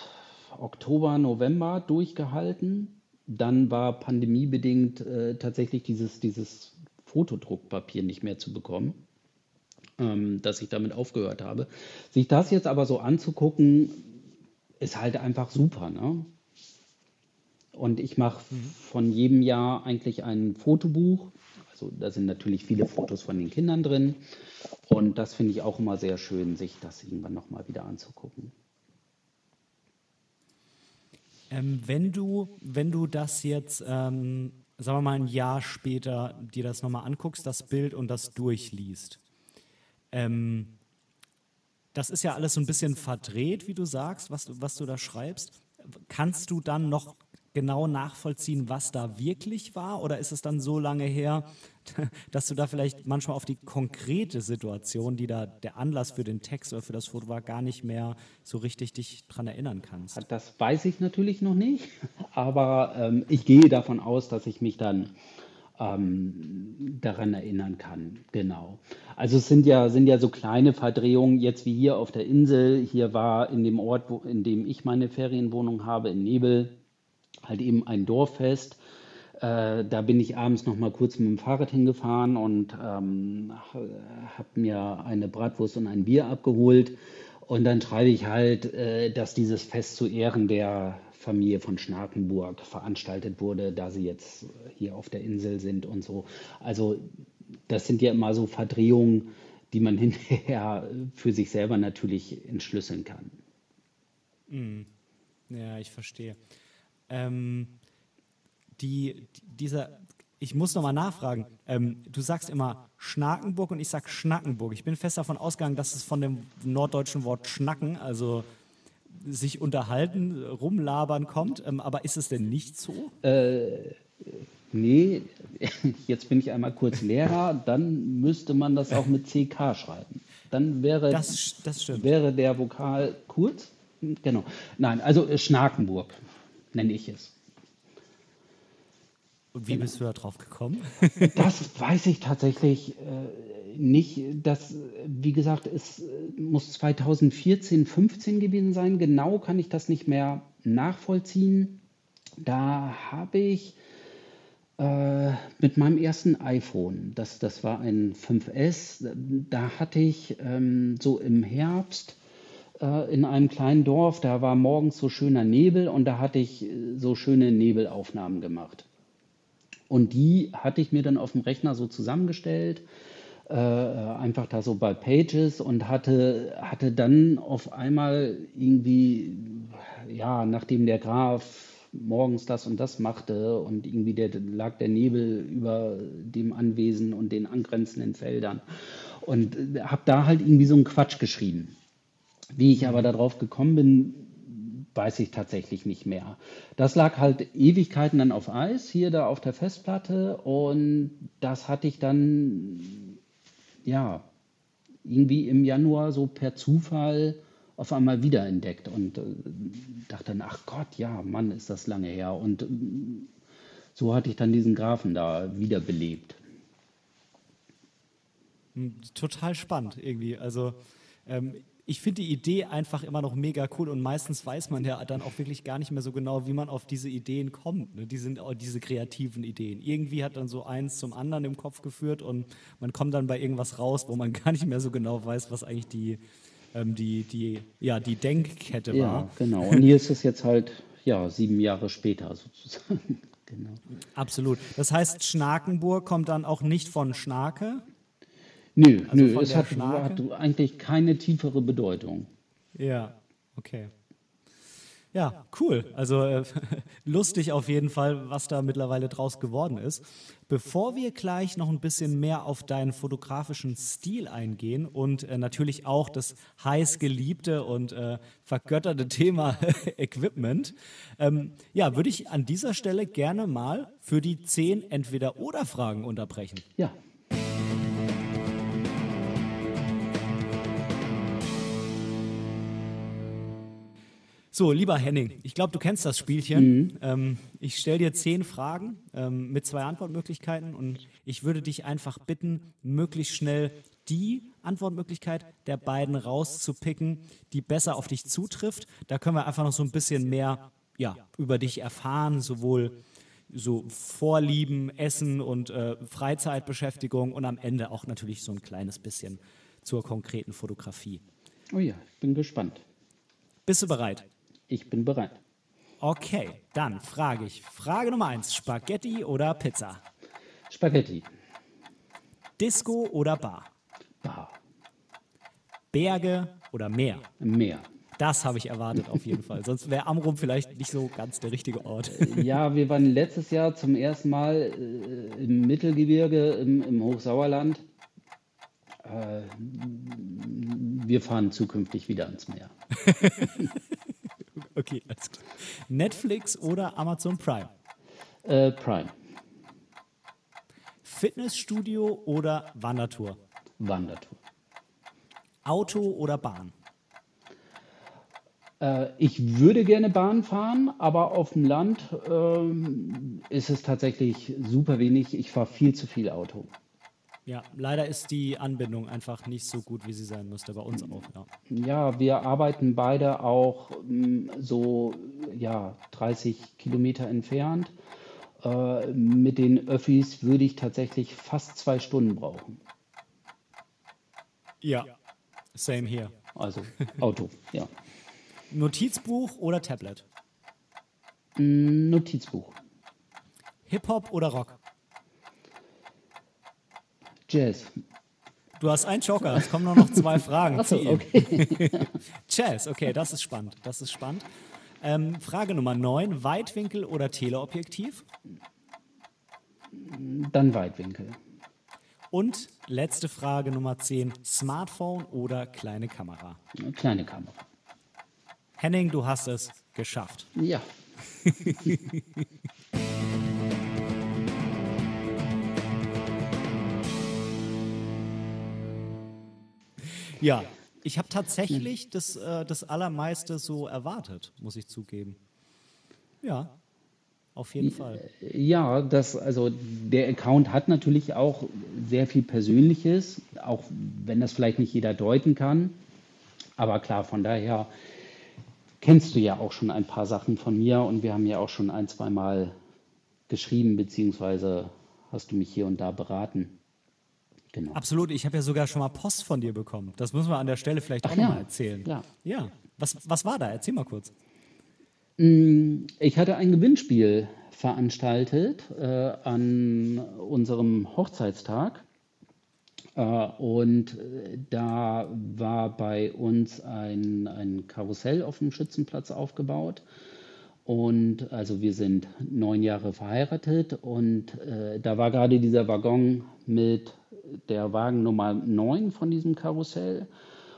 B: Oktober, November durchgehalten. Dann war pandemiebedingt äh, tatsächlich dieses, dieses Fotodruckpapier nicht mehr zu bekommen, ähm, dass ich damit aufgehört habe. Sich das jetzt aber so anzugucken, ist halt einfach super. Ne? Und ich mache von jedem Jahr eigentlich ein Fotobuch so, da sind natürlich viele Fotos von den Kindern drin. Und das finde ich auch immer sehr schön, sich das irgendwann nochmal wieder anzugucken.
A: Ähm, wenn, du, wenn du das jetzt, ähm, sagen wir mal, ein Jahr später dir das nochmal anguckst, das Bild und das durchliest, ähm, das ist ja alles so ein bisschen verdreht, wie du sagst, was du, was du da schreibst. Kannst du dann noch genau nachvollziehen, was da wirklich war? Oder ist es dann so lange her, (laughs) dass du da vielleicht manchmal auf die konkrete Situation, die da der Anlass für den Text oder für das Foto war, gar nicht mehr so richtig dich dran erinnern kannst?
B: Das weiß ich natürlich noch nicht, (laughs) aber ähm, ich gehe davon aus, dass ich mich dann ähm, daran erinnern kann. Genau. Also es sind ja, sind ja so kleine Verdrehungen, jetzt wie hier auf der Insel. Hier war in dem Ort, wo, in dem ich meine Ferienwohnung habe, in Nebel, halt eben ein Dorffest. Äh, da bin ich abends noch mal kurz mit dem Fahrrad hingefahren und ähm, habe mir eine Bratwurst und ein Bier abgeholt. Und dann schreibe ich halt, äh, dass dieses Fest zu Ehren der Familie von Schnakenburg veranstaltet wurde, da sie jetzt hier auf der Insel sind und so. Also das sind ja immer so Verdrehungen, die man (laughs) hinterher für sich selber natürlich entschlüsseln kann.
A: Mhm. Ja, ich verstehe. Ähm, die, dieser, ich muss nochmal nachfragen. Ähm, du sagst immer Schnakenburg und ich sage Schnackenburg. Ich bin fest davon ausgegangen, dass es von dem norddeutschen Wort Schnacken, also sich unterhalten, rumlabern kommt. Ähm, aber ist es denn nicht so?
B: Äh, nee, (laughs) jetzt bin ich einmal kurz Lehrer, dann müsste man das auch mit CK schreiben. Dann wäre,
A: das, das
B: wäre der Vokal kurz. Genau. Nein, also Schnakenburg nenne ich es.
A: Und wie bist du da drauf gekommen? (laughs)
B: das weiß ich tatsächlich äh, nicht. Das, wie gesagt, es äh, muss 2014, 15 gewesen sein. Genau kann ich das nicht mehr nachvollziehen. Da habe ich äh, mit meinem ersten iPhone, das, das war ein 5S, da hatte ich ähm, so im Herbst äh, in einem kleinen Dorf, da war morgens so schöner Nebel und da hatte ich äh, so schöne Nebelaufnahmen gemacht. Und die hatte ich mir dann auf dem Rechner so zusammengestellt, äh, einfach da so bei Pages und hatte, hatte dann auf einmal irgendwie, ja, nachdem der Graf morgens das und das machte und irgendwie der, lag der Nebel über dem Anwesen und den angrenzenden Feldern und habe da halt irgendwie so einen Quatsch geschrieben. Wie ich aber darauf gekommen bin, weiß ich tatsächlich nicht mehr. Das lag halt Ewigkeiten dann auf Eis, hier da auf der Festplatte. Und das hatte ich dann, ja, irgendwie im Januar so per Zufall auf einmal wiederentdeckt und äh, dachte dann, ach Gott, ja, Mann, ist das lange her. Und äh, so hatte ich dann diesen Grafen da wiederbelebt.
A: Hm, total spannend irgendwie. Also ähm, ich finde die Idee einfach immer noch mega cool und meistens weiß man ja dann auch wirklich gar nicht mehr so genau, wie man auf diese Ideen kommt. Ne? Die sind auch diese kreativen Ideen. Irgendwie hat dann so eins zum anderen im Kopf geführt und man kommt dann bei irgendwas raus, wo man (laughs) gar nicht mehr so genau weiß, was eigentlich die, ähm, die, die, ja, die Denkkette
B: ja,
A: war.
B: Genau. Und hier ist es jetzt halt ja, sieben Jahre später sozusagen. (laughs) genau.
A: Absolut. Das heißt, Schnakenburg kommt dann auch nicht von Schnake,
B: Nö,
A: Also
B: nö, es hat, hat eigentlich keine tiefere Bedeutung.
A: Ja, okay. Ja, cool. Also äh, (laughs) lustig auf jeden Fall, was da mittlerweile draus geworden ist. Bevor wir gleich noch ein bisschen mehr auf deinen fotografischen Stil eingehen und äh, natürlich auch das heiß geliebte und äh, vergötterte Thema (laughs) Equipment, ähm, ja, würde ich an dieser Stelle gerne mal für die zehn Entweder-Oder-Fragen unterbrechen.
B: Ja,
A: So, lieber Henning, ich glaube, du kennst das Spielchen. Ähm, ich stelle dir zehn Fragen ähm, mit zwei Antwortmöglichkeiten und ich würde dich einfach bitten, möglichst schnell die Antwortmöglichkeit der beiden rauszupicken, die besser auf dich zutrifft. Da können wir einfach noch so ein bisschen mehr ja, über dich erfahren, sowohl so Vorlieben, Essen und äh, Freizeitbeschäftigung und am Ende auch natürlich so ein kleines bisschen zur konkreten Fotografie.
B: oh ja, ich bin gespannt.
A: Bist du bereit?
B: Ich bin bereit.
A: Okay, dann frage ich. Frage Nummer eins: Spaghetti oder Pizza?
B: Spaghetti.
A: Disco oder Bar?
B: Bar.
A: Berge oder Meer?
B: Meer.
A: Das habe ich erwartet auf jeden Fall. Sonst wäre Amrum vielleicht nicht so ganz der richtige Ort.
B: Ja, wir waren letztes Jahr zum ersten Mal äh, im Mittelgebirge, im, im Hochsauerland. Äh, wir fahren zukünftig wieder ans Meer. (laughs)
A: Okay, alles klar. Netflix oder Amazon Prime?
B: Äh, Prime.
A: Fitnessstudio oder Wandertour?
B: Wandertour.
A: Auto oder Bahn?
B: Äh, ich würde gerne Bahn fahren, aber auf dem Land ähm, ist es tatsächlich super wenig. Ich fahre viel zu viel Auto.
A: Ja, leider ist die Anbindung einfach nicht so gut, wie sie sein müsste. Bei uns auch, ja.
B: Ja, wir arbeiten beide auch mm, so ja, 30 Kilometer entfernt. Äh, mit den Öffis würde ich tatsächlich fast zwei Stunden brauchen.
A: Ja, same hier.
B: Also Auto, ja.
A: Notizbuch oder Tablet?
B: Mm, Notizbuch.
A: Hip-Hop oder Rock?
B: Jazz.
A: Du hast einen Joker, es kommen nur noch zwei Fragen. (laughs)
B: Achso, okay. (laughs)
A: Jazz, okay, das ist spannend. Das ist spannend. Ähm, Frage Nummer 9, Weitwinkel oder Teleobjektiv?
B: Dann Weitwinkel.
A: Und letzte Frage Nummer 10, Smartphone oder kleine Kamera?
B: Kleine Kamera.
A: Henning, du hast es geschafft.
B: Ja. (laughs)
A: Ja, ich habe tatsächlich das, äh, das Allermeiste so erwartet, muss ich zugeben. Ja, auf jeden Fall.
B: Ja, das, also der Account hat natürlich auch sehr viel Persönliches, auch wenn das vielleicht nicht jeder deuten kann. Aber klar, von daher kennst du ja auch schon ein paar Sachen von mir und wir haben ja auch schon ein, zwei Mal geschrieben, beziehungsweise hast du mich hier und da beraten. Genau.
A: Absolut, ich habe ja sogar schon mal Post von dir bekommen. Das müssen wir an der Stelle vielleicht auch
B: Ach
A: noch
B: ja,
A: mal erzählen.
B: ja.
A: ja. Was, was war da? Erzähl mal kurz.
B: Ich hatte ein Gewinnspiel veranstaltet äh, an unserem Hochzeitstag. Äh, und äh, da war bei uns ein, ein Karussell auf dem Schützenplatz aufgebaut. Und also wir sind neun Jahre verheiratet und äh, da war gerade dieser Waggon mit der Wagen Nummer 9 von diesem Karussell.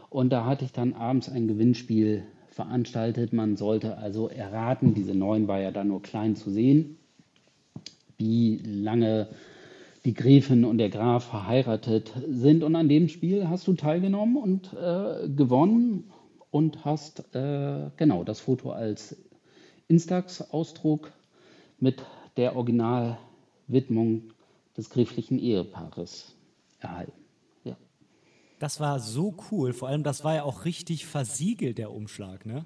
B: Und da hatte ich dann abends ein Gewinnspiel veranstaltet. Man sollte also erraten, diese 9 war ja dann nur klein zu sehen, wie lange die Gräfin und der Graf verheiratet sind. Und an dem Spiel hast du teilgenommen und äh, gewonnen und hast äh, genau das Foto als Instax-Ausdruck mit der Originalwidmung des gräflichen Ehepaares erhalten. Ja.
A: Das war so cool. Vor allem, das war ja auch richtig versiegelt, der Umschlag, ne?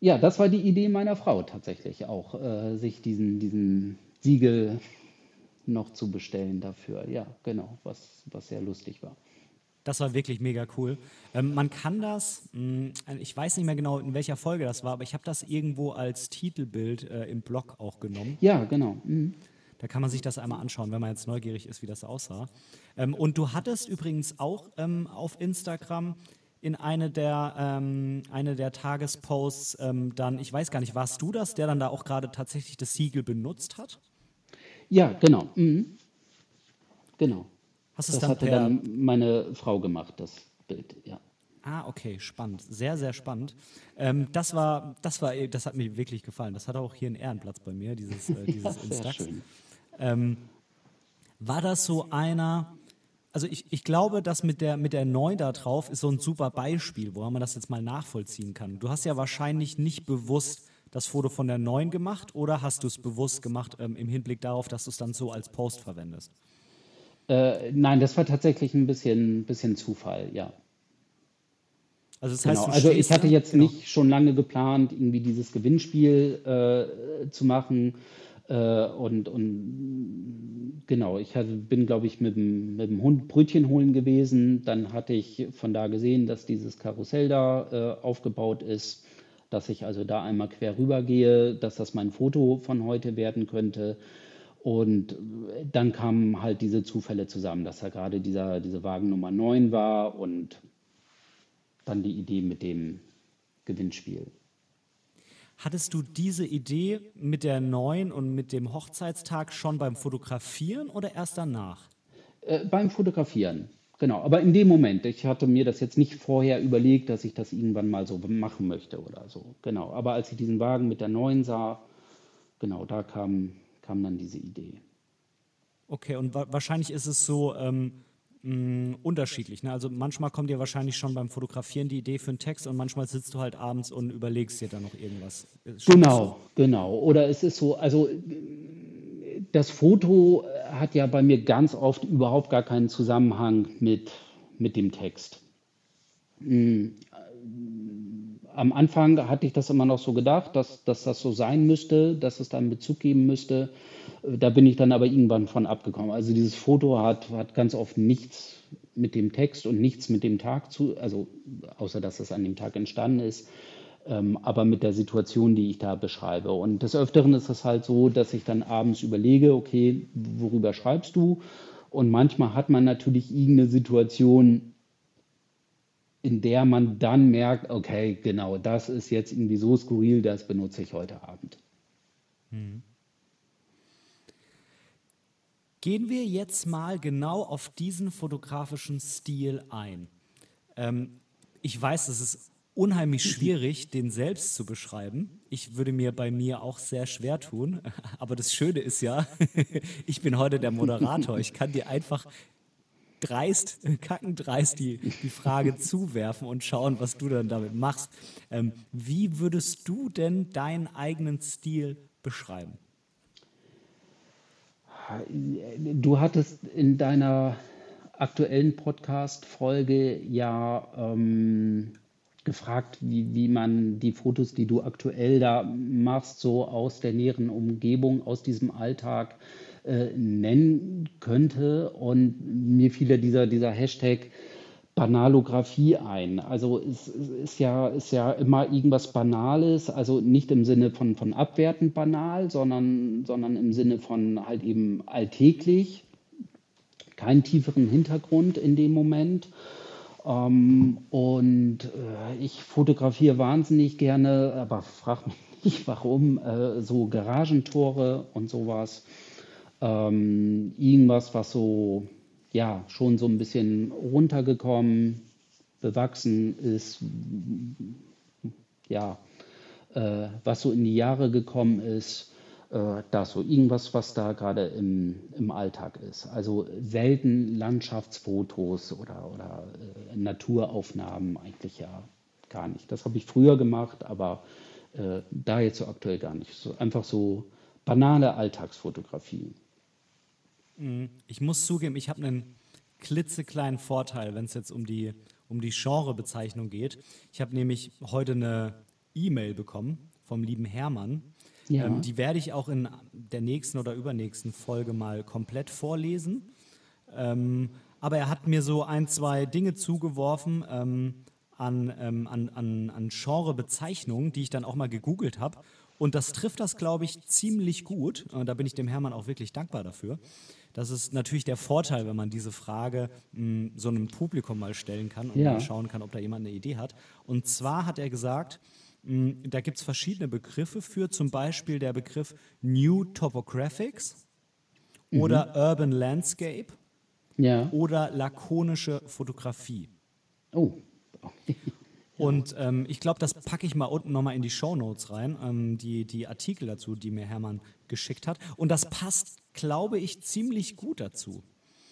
B: Ja, das war die Idee meiner Frau tatsächlich auch, äh, sich diesen, diesen Siegel noch zu bestellen dafür. Ja, genau, was, was sehr lustig war.
A: Das war wirklich mega cool. Ähm, man kann das, mh, hm, ich weiß nicht mehr genau, in welcher Folge das war, aber ich habe das irgendwo als Titelbild äh, im Blog auch genommen.
B: Ja, genau. Mhm.
A: Da kann man sich das einmal anschauen, wenn man jetzt neugierig ist, wie das aussah. Ähm, und du hattest übrigens auch ähm, auf Instagram in eine der, ähm, eine der Tagesposts ähm, dann, ich weiß gar nicht, warst du das, der dann da auch gerade tatsächlich das Siegel benutzt hat?
B: Ja, genau. Mhm. Genau.
A: Hast das
B: dann hatte dann meine Frau gemacht, das Bild, ja.
A: Ah, okay, spannend. Sehr, sehr spannend. Ähm, das war, das war, das hat mir wirklich gefallen. Das hat auch hier einen Ehrenplatz bei mir, dieses, äh, (laughs) dieses ja, Instax. Ähm, war das so einer, also ich, ich glaube, dass mit der, mit der 9 da drauf ist so ein super Beispiel, wo man das jetzt mal nachvollziehen kann. Du hast ja wahrscheinlich nicht bewusst das Foto von der 9 gemacht oder hast du es bewusst gemacht ähm, im Hinblick darauf, dass du es dann so als Post verwendest?
B: Äh, nein, das war tatsächlich ein bisschen, bisschen Zufall, ja. Also, das heißt, genau. also ich hatte jetzt genau. nicht schon lange geplant, irgendwie dieses Gewinnspiel äh, zu machen. Äh, und, und genau, ich hatte, bin, glaube ich, mit dem, mit dem Hund Brötchen holen gewesen. Dann hatte ich von da gesehen, dass dieses Karussell da äh, aufgebaut ist, dass ich also da einmal quer rüber gehe, dass das mein Foto von heute werden könnte. Und dann kamen halt diese Zufälle zusammen, dass da gerade dieser, diese Wagen Nummer 9 war und dann die Idee mit dem Gewinnspiel.
A: Hattest du diese Idee mit der neuen und mit dem Hochzeitstag schon beim Fotografieren oder erst danach?
B: Äh, beim Fotografieren, genau. Aber in dem Moment, ich hatte mir das jetzt nicht vorher überlegt, dass ich das irgendwann mal so machen möchte oder so. Genau. Aber als ich diesen Wagen mit der neuen sah, genau, da kam, kam dann diese Idee.
A: Okay, und wa wahrscheinlich ist es so, ähm, mh, unterschiedlich. Ne? Also manchmal kommt dir wahrscheinlich schon beim Fotografieren die Idee für einen Text und manchmal sitzt du halt abends und überlegst dir dann noch irgendwas.
B: Genau, so. genau. Oder es ist so, also das Foto hat ja bei mir ganz oft überhaupt gar keinen Zusammenhang mit, mit dem Text. Am Anfang hatte ich das immer noch so gedacht, dass, dass das so sein müsste, dass es da einen Bezug geben müsste. Da bin ich dann aber irgendwann von abgekommen. Also dieses Foto hat, hat ganz oft nichts mit dem Text und nichts mit dem Tag zu, also außer dass es an dem Tag entstanden ist, ähm, aber mit der Situation, die ich da beschreibe. Und des Öfteren ist es halt so, dass ich dann abends überlege, okay, worüber schreibst du? Und manchmal hat man natürlich irgendeine Situation, in der man dann merkt, okay, genau, das ist jetzt irgendwie so skurril, das benutze ich heute Abend. Mhm.
A: Gehen wir jetzt mal genau auf diesen fotografischen Stil ein. Ähm, ich weiß, es ist unheimlich schwierig, den selbst zu beschreiben. Ich würde mir bei mir auch sehr schwer tun. (laughs) Aber das Schöne ist ja, (laughs) ich bin heute der Moderator. Ich kann dir einfach dreist, (laughs) kackendreist die, die Frage zuwerfen und schauen, was du dann damit machst. Ähm, wie würdest du denn deinen eigenen Stil beschreiben?
B: Du hattest in deiner aktuellen Podcast-Folge ja ähm, gefragt, wie, wie man die Fotos, die du aktuell da machst, so aus der näheren Umgebung, aus diesem Alltag äh, nennen könnte. Und mir fiel ja dieser, dieser Hashtag Banalographie ein. Also es, es ist, ja, ist ja immer irgendwas Banales, also nicht im Sinne von, von abwertend banal, sondern, sondern im Sinne von halt eben alltäglich, keinen tieferen Hintergrund in dem Moment. Ähm, und äh, ich fotografiere wahnsinnig gerne, aber frag mich nicht warum, äh, so Garagentore und sowas. Ähm, irgendwas, was so ja schon so ein bisschen runtergekommen, bewachsen ist, ja, äh, was so in die Jahre gekommen ist. äh, da so irgendwas, was da gerade im, im Alltag ist. Also selten Landschaftsfotos oder, oder äh, Naturaufnahmen eigentlich ja gar nicht. Das habe ich früher gemacht, aber äh, da jetzt so aktuell gar nicht. So, einfach so banale Alltagsfotografie.
A: Mhm. Ich muss zugeben, ich habe einen klitzekleinen Vorteil, wenn es jetzt um die, um die Genrebezeichnung geht. Ich habe nämlich heute eine E-Mail bekommen vom lieben Hermann, ja. Ähm, die werde ich auch in der nächsten oder übernächsten Folge mal komplett vorlesen. Ähm, aber er hat mir so ein, zwei Dinge zugeworfen ähm, an, ähm, an, an, an Genrebezeichnungen, die ich dann auch mal gegoogelt habe. Und das trifft das, glaube ich, ziemlich gut. Und da bin ich dem Hermann auch wirklich dankbar dafür. Das ist natürlich der Vorteil, wenn man diese Frage mh, so einem Publikum mal stellen kann und ja. mal schauen kann, ob da jemand eine Idee hat. Und zwar hat er gesagt, Mm, da gibt es verschiedene Begriffe für, zum Beispiel der Begriff New Topographics mhm. oder Urban Landscape ja. oder lakonische Fotografie. Oh. (laughs) Und ähm, ich glaube, das packe ich mal unten nochmal in die Show Notes rein, ähm, die, die Artikel dazu, die mir Hermann geschickt hat. Und das passt, glaube ich, ziemlich gut dazu.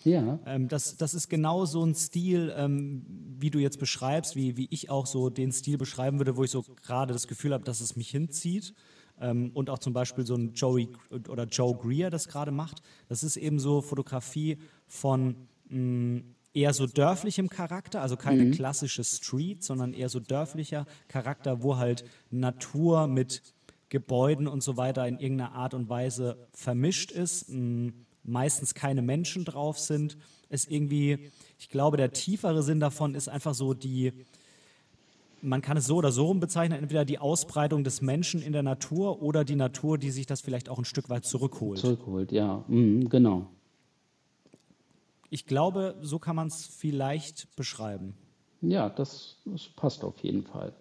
A: Ja. Ähm, das, das ist genau so ein Stil, ähm, wie du jetzt beschreibst, wie, wie ich auch so den Stil beschreiben würde, wo ich so gerade das Gefühl habe, dass es mich hinzieht. Ähm, und auch zum Beispiel so ein Joey oder Joe Greer das gerade macht. Das ist eben so Fotografie von mh, mm, eher so dörflichem Charakter, also keine mhm. klassische Street, sondern eher so dörflicher Charakter, wo halt Natur mit Gebäuden und so weiter in irgendeiner Art und Weise vermischt ist. Meistens keine Menschen drauf sind. Es irgendwie, ich glaube, der tiefere Sinn davon ist einfach so die, man kann es so oder so bezeichnen, entweder die Ausbreitung des Menschen in der Natur oder die Natur, die sich das vielleicht auch ein Stück weit zurückholt.
B: Zurückholt, ja, mhm, genau.
A: Ich glaube, so kann man es vielleicht beschreiben.
B: Ja, das, das, passt auf jeden Fall.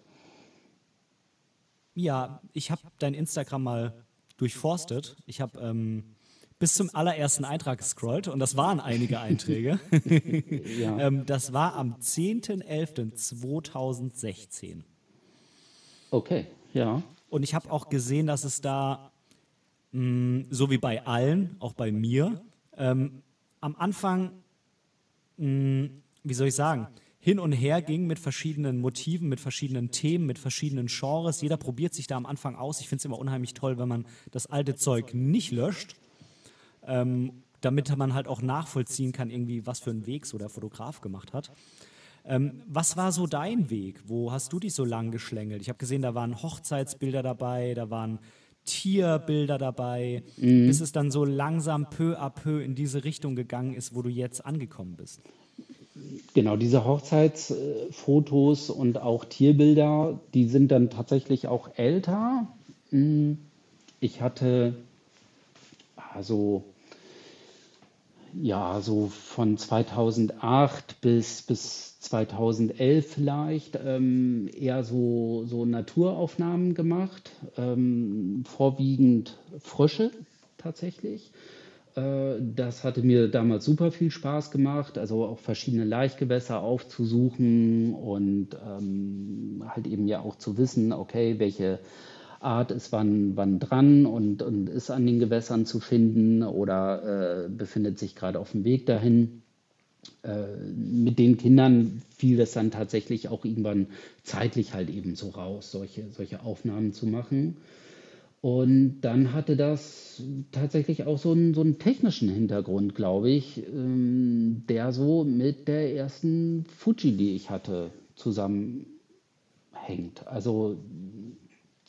A: Ja, ich habe dein Instagram mal durchforstet. Ich habe ähm, bis zum allerersten Eintrag gescrollt und das waren einige Einträge. (laughs) ja. ähm, das war am 10.11.2016.
B: Okay, ja.
A: Und ich habe auch gesehen, dass es da, mh, mm, so wie bei allen, auch bei mir, ähm, am Anfang, mh, mm, wie soll ich sagen, hin und her ging mit verschiedenen Motiven, mit verschiedenen Themen, mit verschiedenen Genres. Jeder probiert sich da am Anfang aus. Ich finde es immer unheimlich toll, wenn man das alte Zeug nicht löscht, ähm, damit man halt auch nachvollziehen kann, irgendwie, was für einen Weg so der Fotograf gemacht hat. Ähm, was war so dein Weg? Wo hast du dich so lang geschlängelt? Ich habe gesehen, da waren Hochzeitsbilder dabei, da waren Tierbilder dabei, mhm. bis es dann so langsam peu à peu in diese Richtung gegangen ist, wo du jetzt angekommen bist.
B: Genau, diese Hochzeitsfotos und auch Tierbilder, die sind dann tatsächlich auch älter. Mhm. Ich hatte also ja, so von 2008 bis, bis 2011 vielleicht ähm, eher so, so Naturaufnahmen gemacht, ähm, vorwiegend Frösche tatsächlich. Äh, das hatte mir damals super viel Spaß gemacht, also auch verschiedene Laichgewässer aufzusuchen und ähm, halt eben ja auch zu wissen, okay, welche Art ist wann, wann dran und, und ist an den Gewässern zu finden oder äh, befindet sich gerade auf dem Weg dahin. Äh, mit den Kindern fiel das dann tatsächlich auch irgendwann zeitlich halt eben so raus, solche, solche Aufnahmen zu machen. Und dann hatte das tatsächlich auch so einen, so einen technischen Hintergrund, glaube ich, ähm, der so mit der ersten Fuji, die ich hatte, zusammenhängt. Also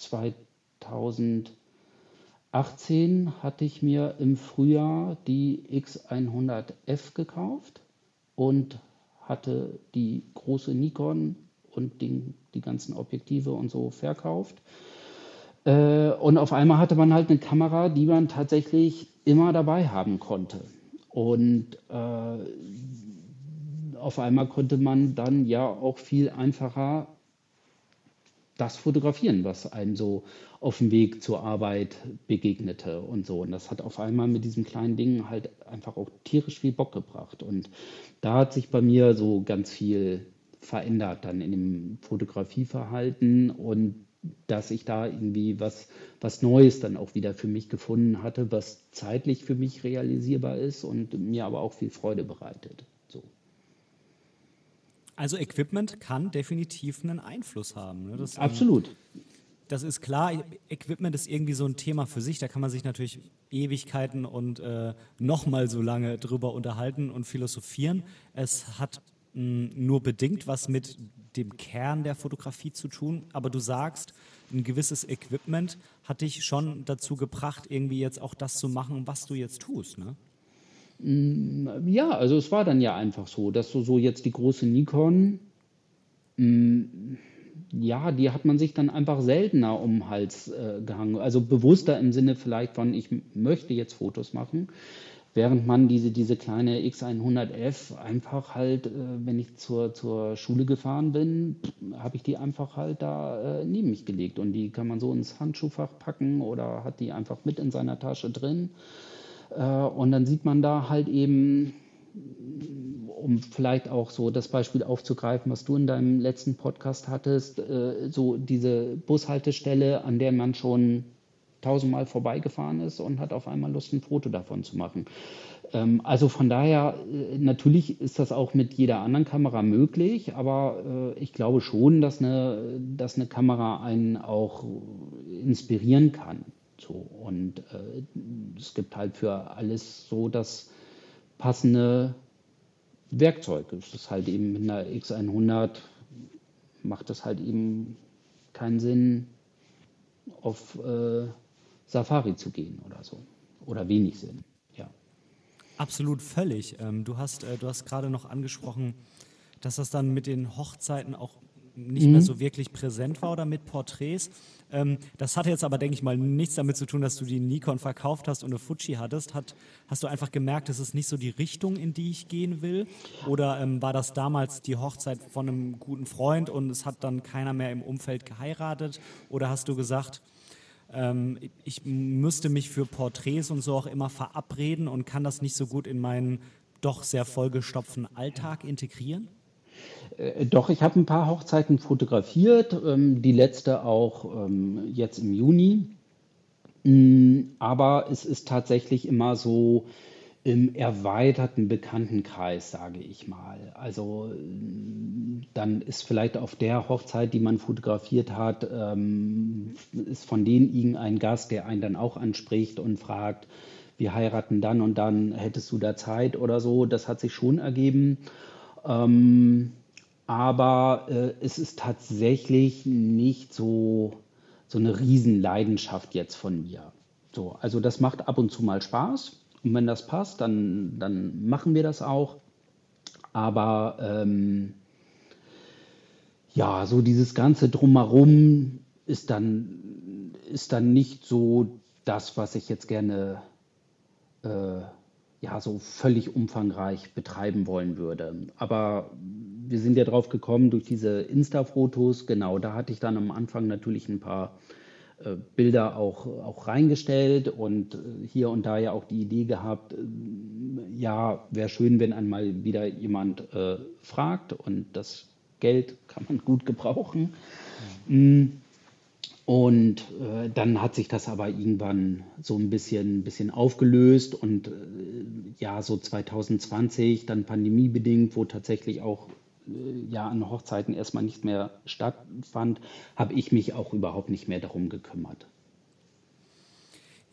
B: 2018 hatte ich mir im Frühjahr die X100F gekauft und hatte die große Nikon und den, die ganzen Objektive und so verkauft. Äh, und auf einmal hatte man halt eine Kamera, die man tatsächlich immer dabei haben konnte. Und äh, auf einmal konnte man dann ja auch viel einfacher das fotografieren, was einem so auf dem Weg zur Arbeit begegnete und so. Und das hat auf einmal mit diesem kleinen Ding halt einfach auch tierisch viel Bock gebracht. Und da hat sich bei mir so ganz viel verändert dann in dem Fotografieverhalten und dass ich da irgendwie was, was Neues dann auch wieder für mich gefunden hatte, was zeitlich für mich realisierbar ist und mir aber auch viel Freude bereitet. So.
A: Also Equipment kann definitiv einen Einfluss haben. Ne?
B: Das, ähm, Absolut.
A: Das ist klar. Equipment ist irgendwie so ein Thema für sich. Da kann man sich natürlich Ewigkeiten und äh, nochmal so lange drüber unterhalten und philosophieren. Es hat mh, nur bedingt was mit dem Kern der Fotografie zu tun. Aber du sagst, ein gewisses Equipment hat dich schon dazu gebracht, irgendwie jetzt auch das zu machen, was du jetzt tust, ne?
B: Mm, ja, also es war dann ja einfach so, dass du so jetzt die große Nikon, mm, ja, die hat man sich dann einfach seltener um den Hals äh, gehangen. Also bewusster im Sinne vielleicht von, ich möchte jetzt Fotos machen. Während man diese, diese kleine X100F einfach halt, äh, wenn ich zur, zur Schule gefahren bin, habe ich die einfach halt da äh, neben mich gelegt. Und die kann man so ins Handschuhfach packen oder hat die einfach mit in seiner Tasche drin. Äh, und dann sieht man da halt eben, um vielleicht auch so das Beispiel aufzugreifen, was du in deinem letzten Podcast hattest, äh, so diese Bushaltestelle, an der man schon tausendmal vorbeigefahren ist und hat auf einmal Lust, ein Foto davon zu machen. Ähm, also von daher, äh, natürlich ist das auch mit jeder anderen Kamera möglich, aber ich glaube schon, dass eine, dass eine Kamera einen auch inspirieren kann. So, und äh, es gibt halt für alles so das passende Werkzeug. Es ist halt eben mit einer X100 macht das halt eben keinen Sinn, auf äh, Safari zu gehen oder so. Oder wenig Sinn, ja.
A: Absolut völlig. Ähm, du hast, äh, du hast gerade noch angesprochen, dass das dann mit den Hochzeiten auch nicht mhm. mehr so wirklich präsent war oder mit Porträts. Ähm, das hatte jetzt aber, denke ich mal, nichts damit zu tun, dass du die Nikon verkauft hast und eine Fuji hattest. Hat, hast du einfach gemerkt, das ist nicht so die Richtung, in die ich gehen will? Oder ähm, war das damals die Hochzeit von einem guten Freund und es hat dann keiner mehr im Umfeld geheiratet? Oder hast du gesagt, ähm, ich müsste mich für Porträts und so auch immer verabreden und kann das nicht so gut in meinen doch sehr vollgestopften Alltag integrieren?
B: Äh, doch, ich habe ein paar Hochzeiten fotografiert, ähm, die letzte auch ähm, jetzt im Juni. Mm, aber es ist tatsächlich immer so im erweiterten Bekanntenkreis, sage ich mal. Also mm, dann ist vielleicht auf der Hochzeit, die man fotografiert hat, ähm, ist von denen irgendein Gast, der einen dann auch anspricht und fragt, wir heiraten dann und dann, hättest du da Zeit oder so. Das hat sich schon ergeben. Ähm, aber äh, es ist tatsächlich nicht so, so eine Riesenleidenschaft jetzt von mir. So, also das macht ab und zu mal Spaß. Und wenn das passt, dann, dann machen wir das auch. Aber ähm, ja, so dieses ganze Drumherum ist dann, ist dann nicht so das, was ich jetzt gerne äh, ja so völlig umfangreich betreiben wollen würde. Aber wir sind ja drauf gekommen durch diese Insta-Fotos. Genau, da hatte ich dann am Anfang natürlich ein paar äh, Bilder auch, auch reingestellt und äh, hier und da ja auch die Idee gehabt, äh, ja, wäre schön, wenn einmal wieder jemand äh, fragt und das Geld kann man gut gebrauchen. Mhm. Und äh, dann hat sich das aber irgendwann so ein bisschen, bisschen aufgelöst und äh, ja, so 2020, dann pandemiebedingt, wo tatsächlich auch äh, ja an Hochzeiten erstmal nicht mehr stattfand, habe ich mich auch überhaupt nicht mehr darum gekümmert.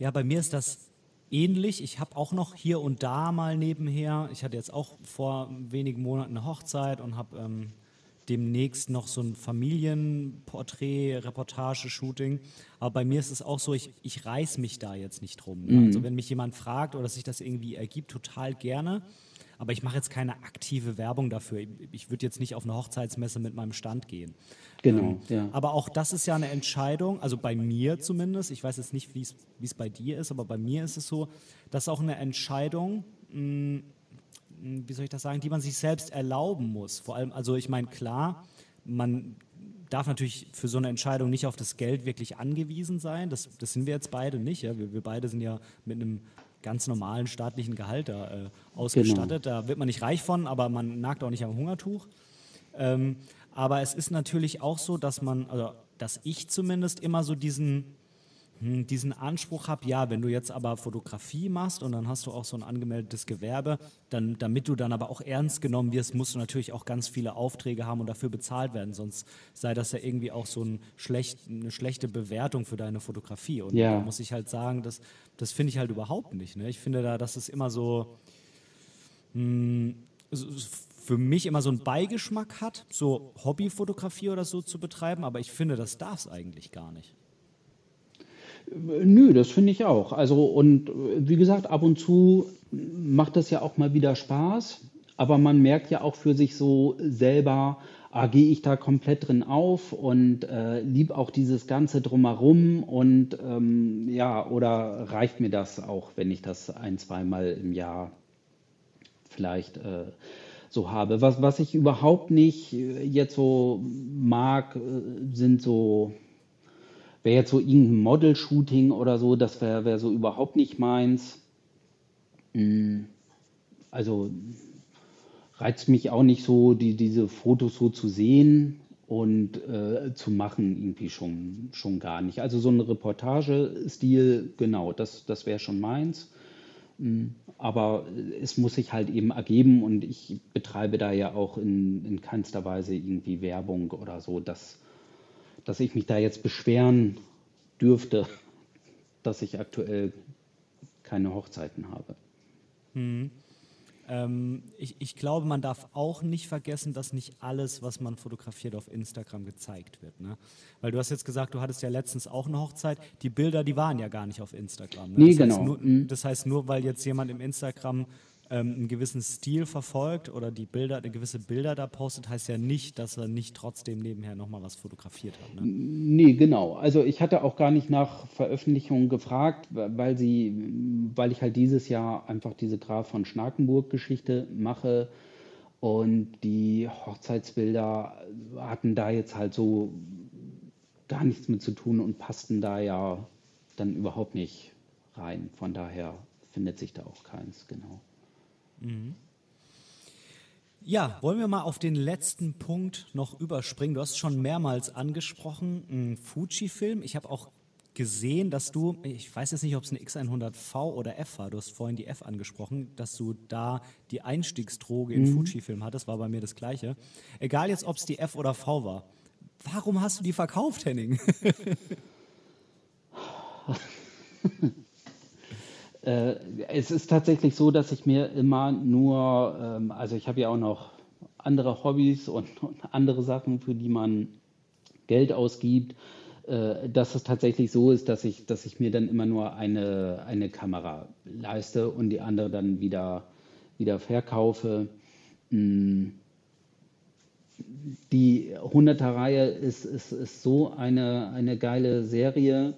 A: Ja, bei mir ist das ähnlich. Ich habe auch noch hier und da mal nebenher, ich hatte jetzt auch vor wenigen Monaten eine Hochzeit und habe ähm, demnächst noch so ein Familienporträt, Reportage, Shooting. Aber bei mir ist es auch so, ich, ich reiß mich da jetzt nicht drum. Mhm. Also wenn mich jemand fragt oder sich das irgendwie ergibt, total gerne. Aber ich mache jetzt keine aktive Werbung dafür. Ich würde jetzt nicht auf eine Hochzeitsmesse mit meinem Stand gehen.
B: Genau, ähm, ja.
A: Aber auch das ist ja eine Entscheidung, also bei mir zumindest, ich weiß jetzt nicht, wie es bei dir ist, aber bei mir ist es so, dass auch eine Entscheidung, mh, wie soll ich das sagen, die man sich selbst erlauben muss. Vor allem, also ich meine, klar, man darf natürlich für so eine Entscheidung nicht auf das Geld wirklich angewiesen sein. Das, das sind wir jetzt beide nicht. Ja? Wir, wir beide sind ja mit einem ganz normalen staatlichen Gehalt da äh, ausgestattet. Genau. Da wird man nicht reich von, aber man nagt auch nicht am Hungertuch. Ähm, aber es ist natürlich auch so, dass man, also dass ich zumindest immer so diesen, hm, diesen Anspruch habe, ja, wenn du jetzt aber Fotografie machst und dann hast du auch so ein angemeldetes Gewerbe, dann, damit du dann aber auch ernst genommen wirst, musst du natürlich auch ganz viele Aufträge haben und dafür bezahlt werden, sonst sei das ja irgendwie auch so ein schlecht, eine schlechte Bewertung für deine Fotografie. Und ja. da muss ich halt sagen, das, das finde ich halt überhaupt nicht. Ne? Ich finde da, dass es immer so, mh, hm, für mich immer so einen Beigeschmack hat, so Hobbyfotografie oder so zu betreiben, aber ich finde, das darf es eigentlich gar nicht.
B: Nö, das finde ich auch. Also, und wie gesagt, ab und zu macht das ja auch mal wieder Spaß, aber man merkt ja auch für sich so selber, ah, gehe ich da komplett drin auf und äh, lieb auch dieses Ganze drumherum und ähm, ja, oder reicht mir das auch, wenn ich das ein, zweimal im Jahr vielleicht äh, so habe. Was, was ich überhaupt nicht äh, jetzt so mag, äh, sind so wäre jetzt so irgendein Model-Shooting oder so, das wäre wär so überhaupt nicht meins. Mm, also reizt mich auch nicht so, die, diese Fotos so zu sehen und äh, zu machen irgendwie schon, schon gar nicht. Also so ein Reportagestil, genau, das, das wäre schon meins. Mm, aber es muss sich halt eben ergeben und ich betreibe da ja auch in, in keinster Weise irgendwie Werbung oder so. Das, dass ich mich da jetzt beschweren dürfte, dass ich aktuell keine Hochzeiten habe.
A: Hm. Ähm, ich, ich, glaube, man darf auch nicht vergessen, dass nicht alles, was man fotografiert, auf Instagram gezeigt wird. Ne? Weil du hast jetzt gesagt, du hattest ja letztens auch eine Hochzeit. Die Bilder, die waren ja gar nicht auf Instagram. Ne?
B: Nee,
A: das
B: genau.
A: Heißt nur, hm. das heißt, nur weil jetzt jemand im Instagram ähm, einen gewissen Stil verfolgt oder die Bilder, eine gewisse Bilder da postet, heißt ja nicht, dass er nicht trotzdem nebenher nochmal was fotografiert hat. Ne?
B: Nee, genau. Also ich hatte auch gar nicht nach Veröffentlichungen gefragt, weil sie, weil ich halt dieses Jahr einfach diese Graf von Schnakenburg-Geschichte mache. Und die Hochzeitsbilder hatten da jetzt halt so gar nichts mit zu tun und passten da ja dann überhaupt nicht rein. Von daher findet sich da auch keins, genau. Mhm.
A: Ja, wollen wir mal auf den letzten Punkt noch überspringen? Du hast schon mehrmals angesprochen, ein Fuji-Film. Ich habe auch gesehen, dass du, ich weiß jetzt nicht, ob es eine X100V oder F war, du hast vorhin die F angesprochen, dass du da die Einstiegsdroge in mhm. Fuji-Film hattest, war bei mir das gleiche. Egal jetzt, ob es die F oder V war. Warum hast du die verkauft, Henning? (laughs)
B: Äh, es ist tatsächlich so, dass ich mir immer nur, ähm, also ich habe ja auch noch andere Hobbys und, (laughs) und, andere Sachen, für die man Geld ausgibt, äh, dass es tatsächlich so ist, dass ich, dass ich mir dann immer nur eine, eine Kamera leiste und die andere dann wieder, wieder verkaufe. Mm. Die 100er-Reihe ist, ist, ist so eine, eine geile Serie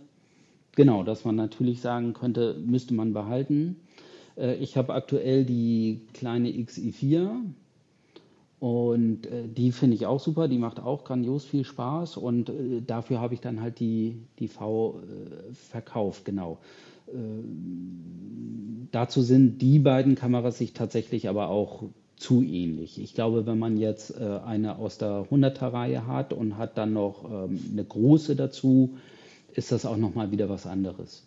B: Genau, dass man natürlich sagen könnte, müsste man behalten. Äh, ich habe aktuell die kleine XI4 und äh, die finde ich auch super, die macht auch grandios viel Spaß und äh, dafür habe ich dann halt die, die V verkauft, genau. Dazu sind die beiden Kameras sich tatsächlich aber auch zu ähnlich. Ich glaube, wenn man jetzt eine aus der 100er Reihe hat und hat dann noch ähm, eine große dazu, ist das auch nochmal wieder was anderes.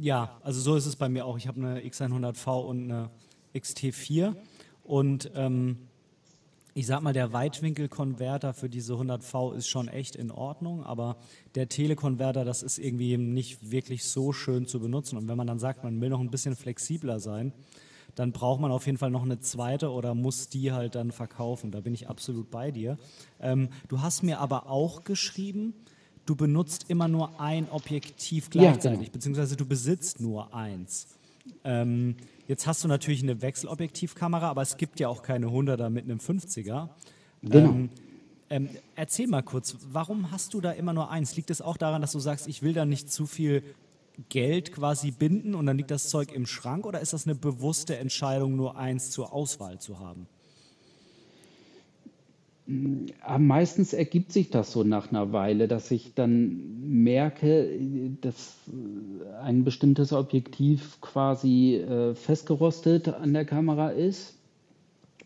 A: Ja, also so ist es bei mir auch. Ich habe eine X100V und eine XT4 und ähm, ich sag mal, der Weitwinkelkonverter für diese 100V ist schon echt in Ordnung, aber der Telekonverter, das ist irgendwie nicht wirklich so schön zu benutzen. Und wenn man dann sagt, man will noch ein bisschen flexibler sein, dann braucht man auf jeden Fall noch eine zweite oder muss die halt dann verkaufen. Da bin ich absolut bei dir. Ähm, du hast mir aber auch geschrieben, du benutzt immer nur ein Objektiv gleichzeitig, ja, genau. beziehungsweise du besitzt nur eins. Ähm, jetzt hast du natürlich eine Wechselobjektivkamera, aber es gibt ja auch keine 100er mit einem 50er. Genau. Ähm, ähm, erzähl mal kurz, warum hast du da immer nur eins? Liegt es auch daran, dass du sagst, ich will da nicht zu viel Geld quasi binden und dann liegt das Zeug im Schrank oder ist das eine bewusste Entscheidung, nur eins zur Auswahl zu haben?
B: Meistens ergibt sich das so nach einer Weile, dass ich dann merke, dass ein bestimmtes Objektiv quasi äh, festgerostet an der Kamera ist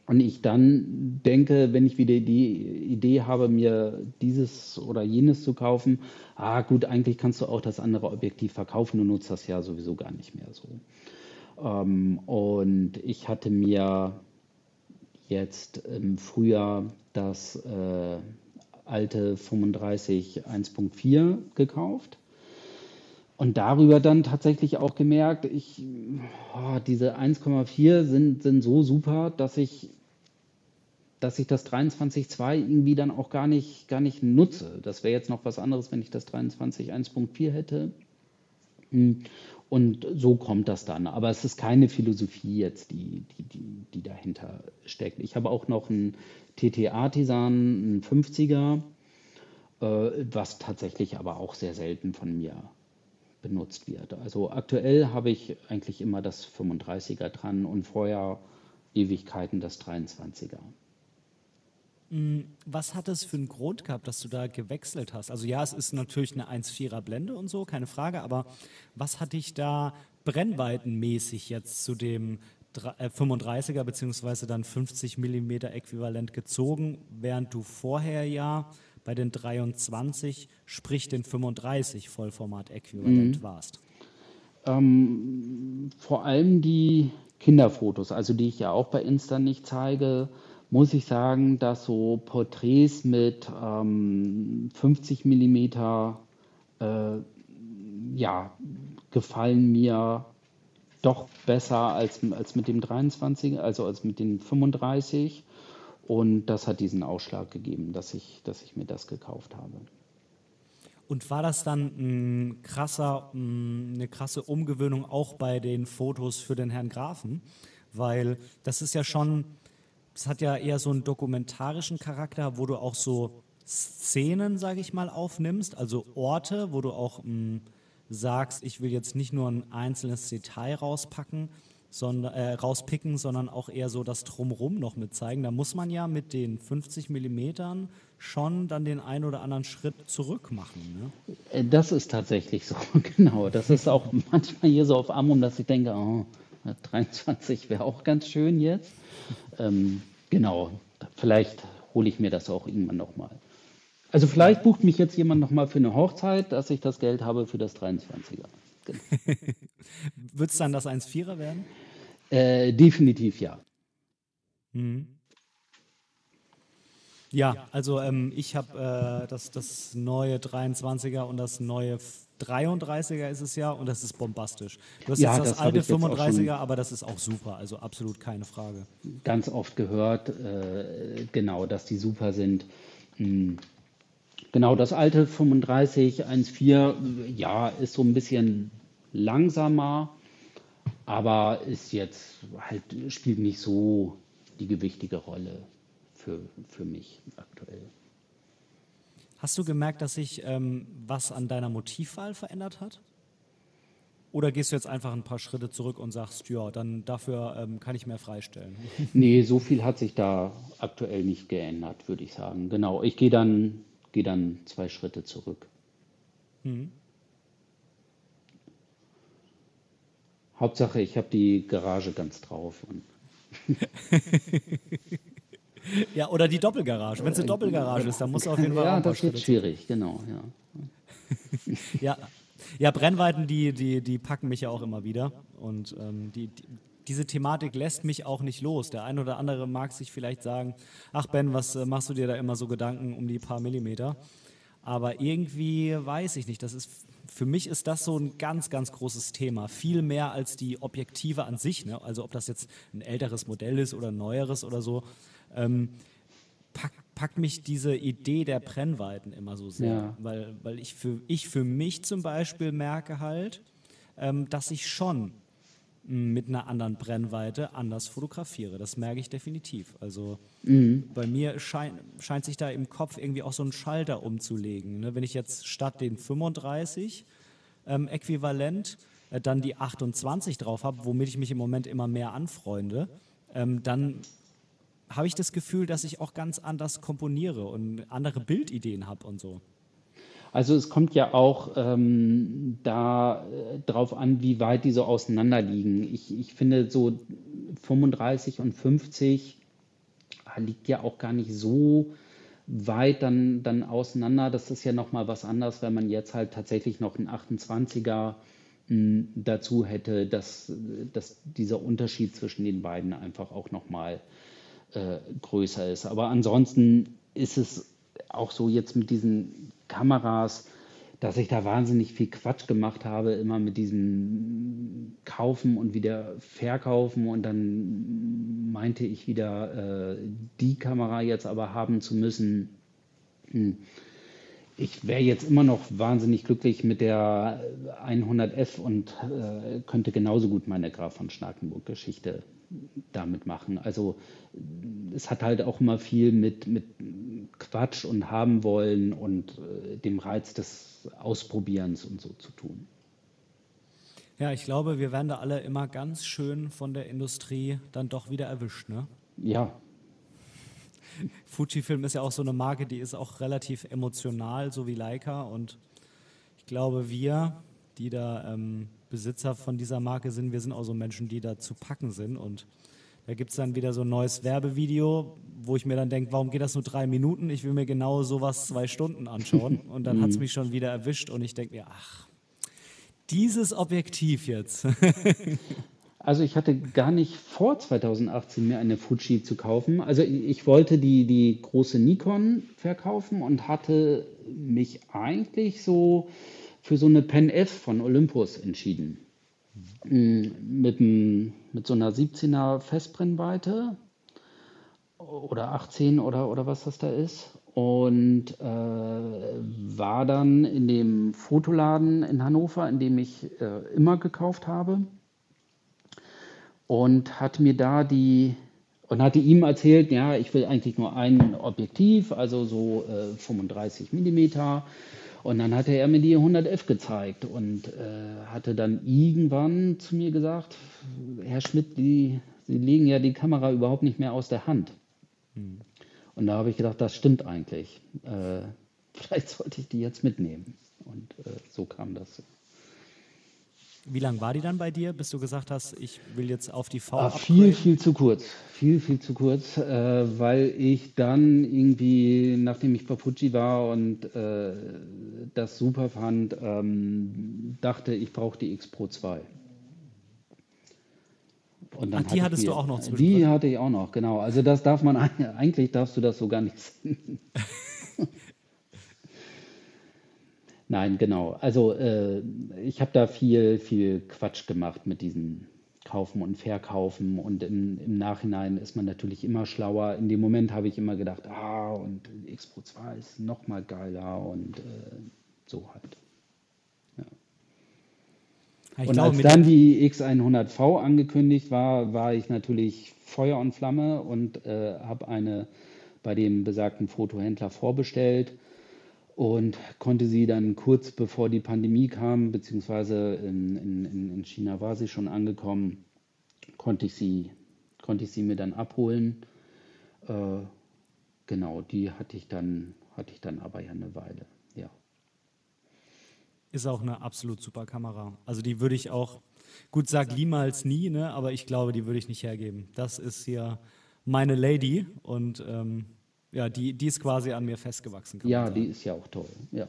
B: und ich dann denke, wenn ich wieder die Idee habe, mir dieses oder jenes zu kaufen, ah gut, eigentlich kannst du auch das andere Objektiv verkaufen, du nutzt das ja sowieso gar nicht mehr so. Ähm, und ich hatte mir jetzt im Frühjahr das äh, alte 35 1.4 gekauft und darüber dann tatsächlich auch gemerkt, ich, oh, diese 1,4 sind, sind so super, dass ich, dass ich das 23.2 irgendwie dann auch gar nicht, gar nicht nutze. Das wäre jetzt noch was anderes, wenn ich das 23 1.4 hätte. Hm. Und so kommt das dann. Aber es ist keine Philosophie jetzt, die, die, die, die dahinter steckt. Ich habe auch noch einen TTA-Tisan, einen 50er, äh, was tatsächlich aber auch sehr selten von mir benutzt wird. Also aktuell habe ich eigentlich immer das 35er dran und vorher Ewigkeiten das 23er.
A: Mm, was hat es für einen Grund gehabt, dass du da gewechselt hast? Also ja, es ist natürlich eine 1,4er Blende und so, keine Frage, aber was hat dich da brennweitenmäßig jetzt zu dem 35er bzw. dann 50 mm Äquivalent gezogen, während du vorher ja bei den 23, sprich den 35 Vollformat-Äquivalent mhm. warst?
B: Ähm, vor allem die Kinderfotos, also die ich ja auch bei Insta nicht zeige, muss ich sagen, dass so Porträts mit ähm, 50 mm äh, ja, gefallen mir doch besser als, als mit dem 23, also als mit dem 35. Und das hat diesen Ausschlag gegeben, dass ich, dass ich mir das gekauft habe.
A: Und war das dann ein krasser, eine krasse Umgewöhnung auch bei den Fotos für den Herrn Grafen? Weil das ist ja schon, das hat ja eher so einen dokumentarischen Charakter, wo du auch so Szenen, sage ich mal, aufnimmst, also Orte, wo du auch mh, sagst, ich will jetzt nicht nur ein einzelnes Detail rauspacken, sondern, äh, rauspicken, sondern auch eher so das Drumrum noch mit zeigen. Da muss man ja mit den 50 Millimetern schon dann den einen oder anderen Schritt zurück machen.
B: Ne? Äh, das ist tatsächlich so, (laughs) genau. Das ist auch manchmal hier so auf Amrum, dass ich denke, oh, 23 wäre auch ganz schön jetzt. Ähm, genau, vielleicht hole ich mir das auch irgendwann nochmal. Also vielleicht bucht mich jetzt jemand nochmal für eine Hochzeit, dass ich das Geld habe für das 23er.
A: Genau. Wird es dann das 1,4er werden?
B: Äh, definitiv ja. Mhm.
A: Ja, also ähm, ich habe äh, das, das neue 23er und das neue 33er ist es ja und das ist bombastisch. Du hast ja, jetzt das, das alte 35er, aber das ist auch super, also absolut keine Frage.
B: Ganz oft gehört, äh, genau, dass die super sind. Hm. Genau, das alte 35 1.4, ja, ist so ein bisschen langsamer, aber ist jetzt halt, spielt nicht so die gewichtige Rolle für, für mich aktuell.
A: Hast du gemerkt, dass sich ähm, was an deiner Motivwahl verändert hat? Oder gehst du jetzt einfach ein paar Schritte zurück und sagst, ja, dann dafür ähm, kann ich mehr freistellen? (laughs)
B: Nee, so viel hat sich da aktuell nicht geändert, würde ich sagen. Genau, ich gehe dann, geh dann zwei Schritte zurück. Mhm. Hauptsache, ich habe die Garage ganz drauf. (laughs)
A: ja, oder die Doppelgarage. Wenn es eine Doppelgarage ist, dann muss auf jeden Fall.
B: Ja, das wird schwierig, genau. Ja.
A: ja. ja, Brennweiten, die, die, die packen mich ja auch immer wieder. Und ähm, die, die, diese Thematik lässt mich auch nicht los. Der eine oder andere mag sich vielleicht sagen: Ach, Ben, was äh, machst du dir da immer so Gedanken um die paar Millimeter? Aber irgendwie weiß ich nicht. Das ist für mich ist das so ein ganz, ganz großes Thema. Viel mehr als die Objektive an sich. Ne? Also ob das jetzt ein älteres Modell ist oder ein neueres oder so. Ähm, packt, packt mich diese Idee der Brennweiten immer so sehr. Ja. Weil, weil ich, für, ich für mich zum Beispiel merke halt, ähm, dass ich schon mit einer anderen Brennweite anders fotografiere. Das merke ich definitiv. Also mhm. bei mir schein, scheint sich da im Kopf irgendwie auch so ein Schalter umzulegen. Ne? Wenn ich jetzt statt den 35 ähm, äquivalent äh, dann die 28 drauf habe, womit ich mich im Moment immer mehr anfreunde, ähm, dann habe ich das Gefühl, dass ich auch ganz anders komponiere und andere Bildideen habe und so.
B: Also es kommt ja auch ähm, da äh, an, wie weit die so auseinander liegen. Ich, ich finde so 35 und 50 liegt ja auch gar nicht so weit dann, dann auseinander. Das ist ja nochmal was anderes, wenn man jetzt halt tatsächlich noch einen 28er hm, dazu hätte, dass, dass dieser Unterschied zwischen den beiden einfach auch nochmal äh, größer ist. Aber ansonsten ist es auch so jetzt mit diesen Kameras, dass ich da wahnsinnig viel Quatsch gemacht habe, immer mit diesem Kaufen und wieder Verkaufen und dann meinte ich wieder, äh, die Kamera jetzt aber haben zu müssen. Hm. Ich wäre jetzt immer noch wahnsinnig glücklich mit der 100F und äh, könnte genauso gut meine Graf von Schnakenburg-Geschichte damit machen. Also es hat halt auch immer viel mit, mit Quatsch und haben wollen und äh, dem Reiz des Ausprobierens und so zu tun.
A: Ja, ich glaube, wir werden da alle immer ganz schön von der Industrie dann doch wieder erwischt, ne?
B: Ja. (laughs)
A: Fujifilm ist ja auch so eine Marke, die ist auch relativ emotional, so wie Leica. Und ich glaube, wir, die da ähm, Besitzer von dieser Marke sind. Wir sind auch so Menschen, die da zu packen sind. Und da gibt es dann wieder so ein neues Werbevideo, wo ich mir dann denke, warum geht das nur drei Minuten? Ich will mir genau sowas zwei Stunden anschauen. (laughs) Und dann hat es mhm. mich schon wieder erwischt und ich denke mir, ach, dieses Objektiv jetzt. (laughs)
B: Also ich hatte gar nicht vor 2018 mir eine Fuji zu kaufen. Also ich wollte die, die große Nikon verkaufen und hatte mich eigentlich so für so eine Pen F von Olympus entschieden. Mhm. Mit, mit so einer 17er Festbrennweite oder 18 oder, oder was das da ist. Und äh, war dann in dem Fotoladen in Hannover, in dem ich äh, immer gekauft habe. Und hat mir da die und hatte ihm erzählt, ja, ich will eigentlich nur ein Objektiv, also so äh, 35 Millimeter und dann hatte er mir die 100F gezeigt und äh, hatte dann irgendwann zu mir gesagt, Herr Schmidt, die, Sie legen ja die Kamera überhaupt nicht mehr aus der Hand. Hm. Und da habe ich gedacht, das stimmt eigentlich. Äh, (laughs) vielleicht sollte ich die jetzt mitnehmen. Und äh, so kam das.
A: Wie lange war die dann bei dir, bis du gesagt hast, ich will jetzt auf die V?
B: Ach, viel, viel zu kurz. Viel, viel zu kurz, äh, weil ich dann irgendwie, nachdem ich bei Fuji war und äh, das super fand, ähm, dachte, ich brauche die X Pro 2.
A: Und dann Ach, die hattest die, du auch noch
B: Die hatte ich auch noch, genau. Also das darf man, (laughs) eigentlich darfst du das so gar nicht sehen. (laughs) Nein, genau. Also äh, ich habe da viel, viel Quatsch gemacht mit diesem Kaufen und Verkaufen und im, im, Nachhinein ist man natürlich immer schlauer. In dem Moment habe ich immer gedacht, ah, und X Pro 2 ist noch mal geiler und äh, so halt. Ja. und glaube, als dann die X100V angekündigt war, war ich natürlich Feuer und Flamme und äh, habe eine bei dem besagten Fotohändler vorbestellt und konnte sie dann kurz bevor die Pandemie kam, beziehungsweise in, in, in China war sie schon angekommen, konnte ich sie, konnte ich sie mir dann abholen. Äh, genau, die hatte ich dann, hatte ich dann aber ja eine Weile, ja.
A: Ist auch eine absolut super Kamera. Also die würde ich auch, gut, sag niemals nie, ne? aber ich glaube, die würde ich nicht hergeben. Das ist hier meine Lady und ähm, ja, die, die ist quasi an mir festgewachsen.
B: Ja, die ist ja auch toll, ja.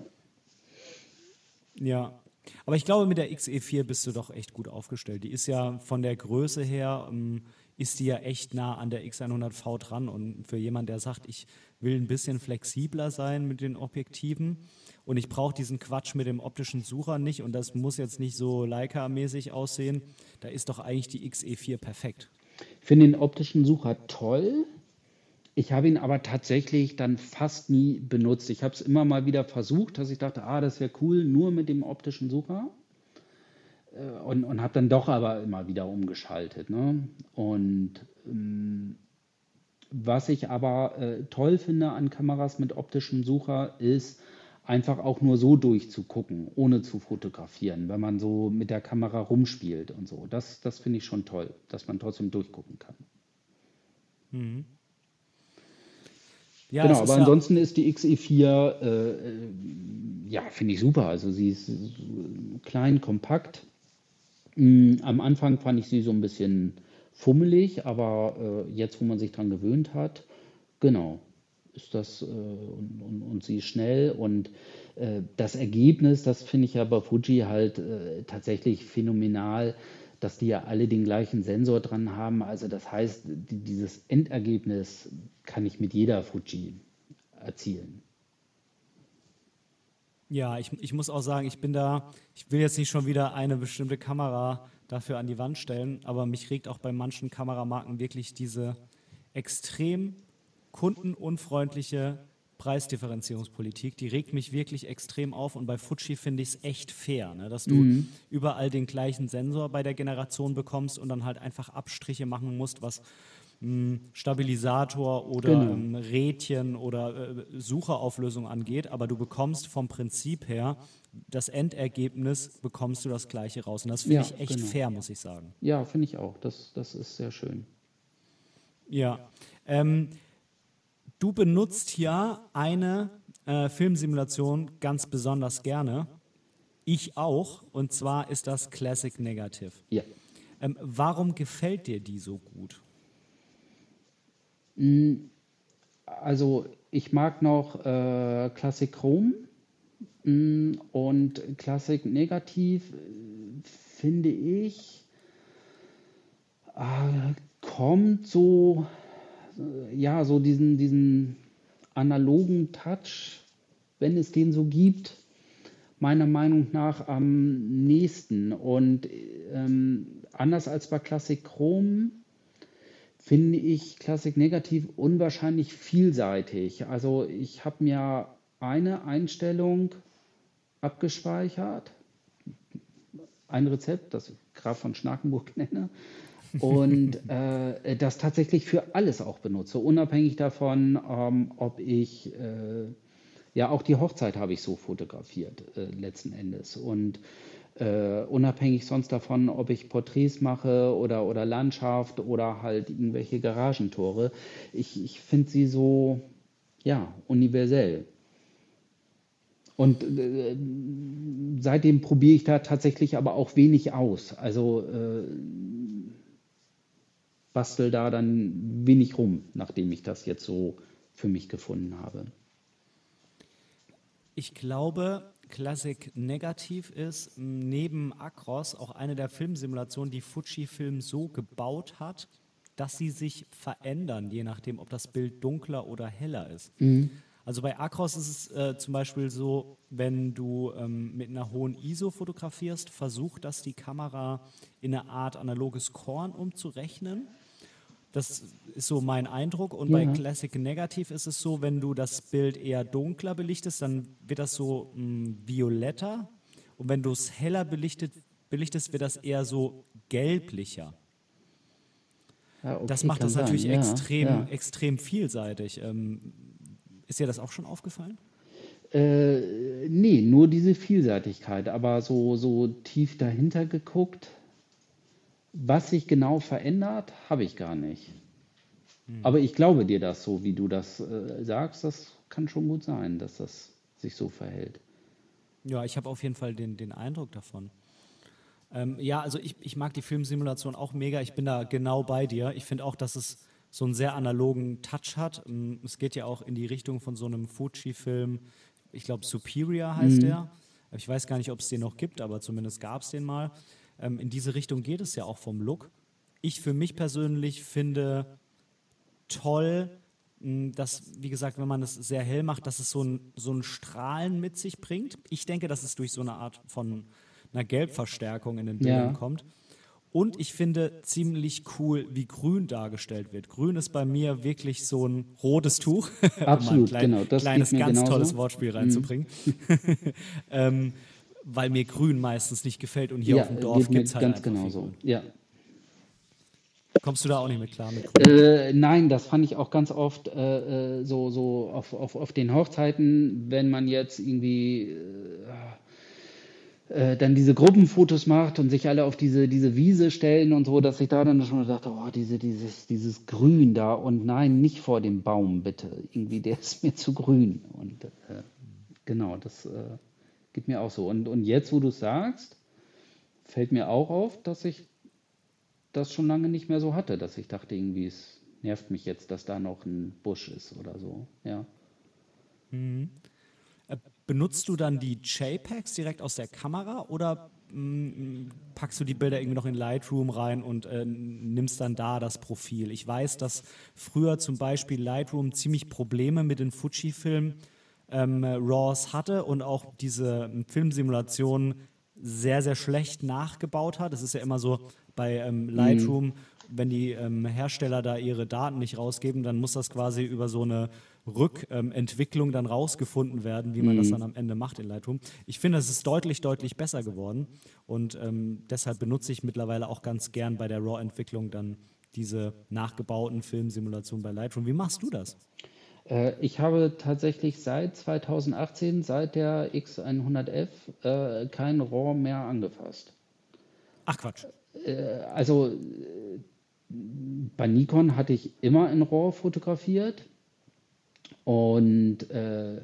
A: Ja, aber ich glaube, mit der XE4 bist du doch echt gut aufgestellt. Die ist ja von der Größe her, ähm, ist die ja echt nah an der X100V dran. Und für jemanden, der sagt, ich will ein bisschen flexibler sein mit den Objektiven und ich brauche diesen Quatsch mit dem optischen Sucher nicht und das muss jetzt nicht so Leica-mäßig aussehen, da ist doch eigentlich die XE4 perfekt.
B: Ich finde den optischen Sucher toll. Ich habe ihn aber tatsächlich dann fast nie benutzt. Ich habe es immer mal wieder versucht, dass ich dachte, ah, das wäre cool, nur mit dem optischen Sucher. Äh, und, und habe dann doch aber immer wieder umgeschaltet. Ne? Und ähm, was ich aber äh, toll finde an Kameras mit optischem Sucher ist, einfach auch nur so durchzugucken, ohne zu fotografieren, wenn man so mit der Kamera rumspielt und so. Das, das finde ich schon toll, dass man trotzdem durchgucken kann. Mhm. Ja, genau, aber ansonsten ist die XE4, äh, äh, ja, finde ich super. Also sie ist klein, kompakt. Mm, am Anfang fand ich sie so ein bisschen fummelig, aber äh, jetzt, wo man sich dran gewöhnt hat, genau, ist das äh, und, und, und sie schnell und äh, das Ergebnis, das finde ich ja bei Fuji halt äh, tatsächlich phänomenal, dass die ja alle den gleichen Sensor dran haben. Also das heißt, die, dieses Endergebnis kann ich mit jeder Fuji erzielen.
A: Ja, ich, ich muss auch sagen, ich bin da, ich will jetzt nicht schon wieder eine bestimmte Kamera dafür an die Wand stellen, aber mich regt auch bei manchen Kameramarken wirklich diese extrem kundenunfreundliche Preisdifferenzierungspolitik, die regt mich wirklich extrem auf und bei Fuji finde ich es echt fair, ne? dass du mhm. überall den gleichen Sensor bei der Generation bekommst und dann halt einfach Abstriche machen musst, was Stabilisator oder genau. ähm, Rädchen oder äh, Sucherauflösung angeht, aber du bekommst vom Prinzip her das Endergebnis bekommst du das gleiche raus. Und das finde ja, ich echt genau. fair, muss ich sagen.
B: Ja, finde ich auch. Das, das ist sehr schön.
A: Ja. Ähm, du benutzt ja eine äh, Filmsimulation ganz besonders gerne. Ich auch. Und zwar ist das Classic Negative.
B: Ja.
A: Ähm, warum gefällt dir die so gut?
B: Hm, also ich mag noch äh, Classic Chrome hm, und Classic Negativ äh, finde ich äh, kommt so ja so diesen diesen analogen Touch, wenn es den so gibt, meiner Meinung nach am nächsten und ähm, anders als bei Classic Chrome finde ich Klassik Negativ unwahrscheinlich vielseitig. Also ich habe mir eine Einstellung abgespeichert, ein Rezept, das ich Graf von Schnakenburg (laughs) nenne, und äh, das tatsächlich für alles auch benutze, unabhängig davon, ähm, ob ich, äh, ja auch die Hochzeit habe ich so fotografiert äh, letzten Endes. Und äh, unabhängig sonst davon, ob ich Porträts mache oder, oder Landschaft oder halt irgendwelche Garagentore. Ich, ich finde sie so, ja, universell. Und äh, seitdem probiere ich da tatsächlich aber auch wenig aus. Also äh, bastel da dann wenig rum, nachdem ich das jetzt so für mich gefunden habe.
A: Ich glaube, Classic Negativ ist neben Acros auch eine der Filmsimulationen, die Fujifilm so gebaut hat, dass sie sich verändern, je nachdem, ob das Bild dunkler oder heller ist. Mhm. Also bei Acros ist es äh, zum Beispiel so, wenn du ähm, mit einer hohen ISO fotografierst, versucht das die Kamera in eine Art analoges Korn umzurechnen das ist so mein Eindruck. Und ja. bei Classic Negativ ist es so, wenn du das Bild eher dunkler belichtest, dann wird das so mh, hm, violetter. Und wenn du es heller belichtet, belichtest, wird das eher so gelblicher. Ja, okay, das macht das natürlich ja, extrem, extrem vielseitig. Ähm, ist dir das auch schon aufgefallen?
B: Äh, nee, nur diese Vielseitigkeit. Aber so, so tief dahinter geguckt, was sich genau verändert, habe ich gar nicht. Hm. Aber ich glaube dir das so, wie du das äh, sagst. Das kann schon gut sein, dass das sich so verhält.
A: Ja, ich habe auf jeden Fall den, den Eindruck davon. Ähm, ja, also ich, ich mag die Filmsimulation auch mega. Ich bin da genau bei dir. Ich finde auch, dass es so einen sehr analogen Touch hat. Ähm, es geht ja auch in die Richtung von so einem Fuji-Film. Ich glaube, Superior heißt mhm. der. Ich weiß gar nicht, ob es den noch gibt, aber zumindest gab es den mal. Ähm, in diese Richtung geht es ja auch vom Look. Ich für mich persönlich finde toll, dass, wie gesagt, wenn man es sehr hell macht, dass es so ein, so ein Strahlen mit sich bringt. Ich denke, dass es durch so eine Art von einer Gelbverstärkung in den Bildern ja. kommt. Und ich finde ziemlich cool, wie grün dargestellt wird. Grün ist bei mir wirklich so ein rotes Tuch. (laughs)
B: Absolut, um klein, genau.
A: Das kleines, ganz genauso. tolles Wortspiel reinzubringen. Mhm. (laughs) ähm, weil mir Grün meistens nicht gefällt und hier ja, auf dem Dorf gibt es halt
B: ganz genauso. Ja.
A: Kommst du da auch nicht mit klar?
B: Mit äh, nein, das fand ich auch ganz oft äh, äh, so, so auf, auf, auf den Hochzeiten, wenn man jetzt irgendwie äh, äh, dann diese Gruppenfotos macht und sich alle auf diese, diese Wiese stellen und so, dass ich da dann schon dachte, oh, diese, dieses, dieses Grün da und nein, nicht vor dem Baum, bitte. Irgendwie, der ist mir zu grün. Und äh, genau, das Geht mir auch so. Und, und jetzt, wo du sagst, fällt mir auch auf, dass ich das schon lange nicht mehr so hatte, dass ich dachte, irgendwie, es nervt mich jetzt, dass da noch ein Busch ist oder so. Ja.
A: Mhm. Äh, benutzt du dann die JPEGs direkt aus der Kamera oder mh, packst du die Bilder irgendwie noch in Lightroom rein und äh, nimmst dann da das Profil? Ich weiß, dass früher zum Beispiel Lightroom ziemlich Probleme mit den Fuji-Filmen ähm, RAWs hatte und auch diese Filmsimulationen sehr, sehr schlecht nachgebaut hat. Es ist ja immer so bei ähm, Lightroom, mhm. wenn die ähm, Hersteller da ihre Daten nicht rausgeben, dann muss das quasi über so eine Rückentwicklung dann rausgefunden werden, wie man mhm. das dann am Ende macht in Lightroom. Ich finde, es ist deutlich, deutlich besser geworden und ähm, deshalb benutze ich mittlerweile auch ganz gern bei der RAW-Entwicklung dann diese nachgebauten Filmsimulationen bei Lightroom. Wie machst du das?
B: Äh, ich habe tatsächlich seit 2018, seit der X100F, äh, kein RAW mehr angefasst.
A: Ach Quatsch.
B: Äh, also bei Nikon hatte ich immer in RAW fotografiert und äh,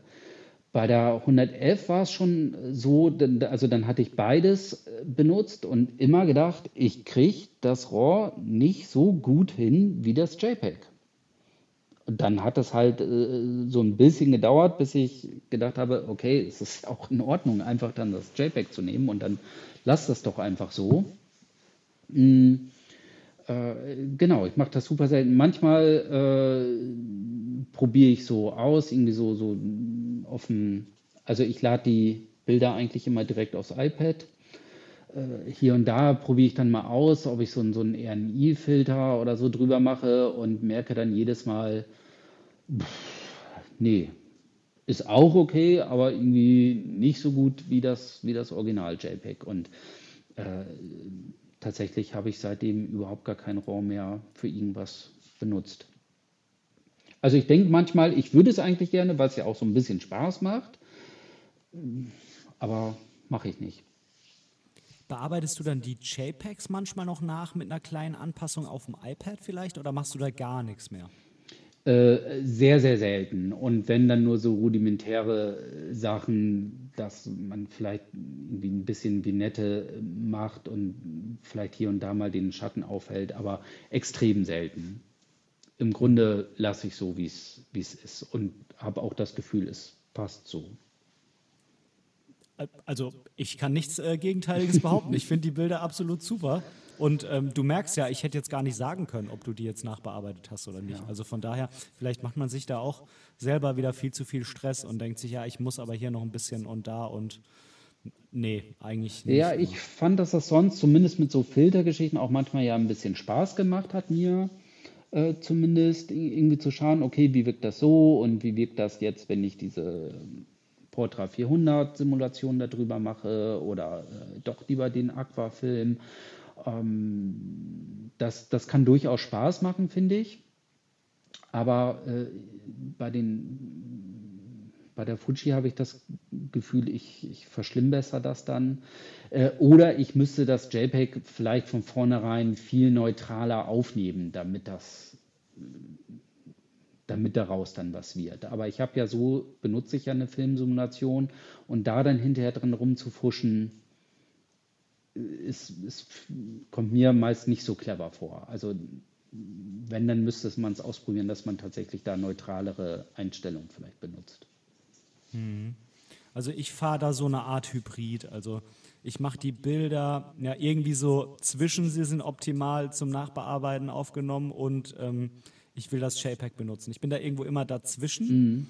B: bei der 111 war es schon so, also dann hatte ich beides benutzt und immer gedacht, ich kriege das RAW nicht so gut hin wie das JPEG. Dann hat es halt äh, so ein bisschen gedauert, bis ich gedacht habe, okay, es ist (laughs) auch in Ordnung, einfach dann das JPEG zu nehmen und dann lass das doch einfach so. Mhm. Äh, genau, ich mache das super selten. Manchmal äh, probiere ich so aus, irgendwie so, so offen. Also ich lade die Bilder eigentlich immer direkt aufs iPad hier und da probiere ich dann mal aus, ob ich so, so einen RNI-Filter oder so drüber mache und merke dann jedes Mal, pff, nee, ist auch okay, aber irgendwie nicht so gut wie das, wie das Original JPEG. Und äh, tatsächlich habe ich seitdem überhaupt gar keinen RAW mehr für irgendwas benutzt. Also ich denke manchmal, ich würde es eigentlich gerne, weil es ja auch so ein bisschen Spaß macht, aber mache ich nicht.
A: Bearbeitest du dann die JPEGs manchmal noch nach mit einer kleinen Anpassung auf dem iPad vielleicht oder machst du da gar nichts mehr?
B: Äh, sehr, sehr selten. Und wenn dann nur so rudimentäre äh, Sachen, dass man vielleicht irgendwie ein bisschen Vignette macht und vielleicht hier und da mal den Schatten aufhält, aber extrem selten. Im Grunde lasse ich so, wie es ist und habe auch das Gefühl, es passt so.
A: Also ich kann nichts äh, Gegenteiliges behaupten. Ich finde die Bilder absolut super. Und ähm, du merkst ja, ich hätte jetzt gar nicht sagen können, ob du die jetzt nachbearbeitet hast oder nicht. Ja. Also von daher, vielleicht macht man sich da auch selber wieder viel zu viel Stress und denkt sich, ja, ich muss aber hier noch ein bisschen und da und nee, eigentlich nicht.
B: Ja, ich fand, dass das sonst zumindest mit so Filtergeschichten auch manchmal ja ein bisschen Spaß gemacht hat mir. Äh, zumindest irgendwie zu schauen, okay, wie wirkt das so und wie wirkt das jetzt, wenn ich diese Portra 400 Simulation darüber mache oder äh, doch lieber den Aquafilm. Ähm, das, das kann durchaus Spaß machen, finde ich. Aber äh, bei, den, bei der Fuji habe ich das Gefühl, ich, ich verschlimmbessere das dann. Äh, oder ich müsste das JPEG vielleicht von vornherein viel neutraler aufnehmen, damit das damit daraus dann was wird. Aber ich habe ja so, benutze ich ja eine Filmsimulation und da dann hinterher drin rumzufuschen, ist, ist, kommt mir meist nicht so clever vor. Also wenn, dann müsste man es ausprobieren, dass man tatsächlich da neutralere Einstellungen vielleicht benutzt.
A: Hm. Also ich fahre da so eine Art Hybrid. Also ich mache die Bilder ja irgendwie so zwischen, sie sind optimal zum Nachbearbeiten aufgenommen und ähm, ich will das JPEG benutzen. Ich bin da irgendwo immer dazwischen. Mhm.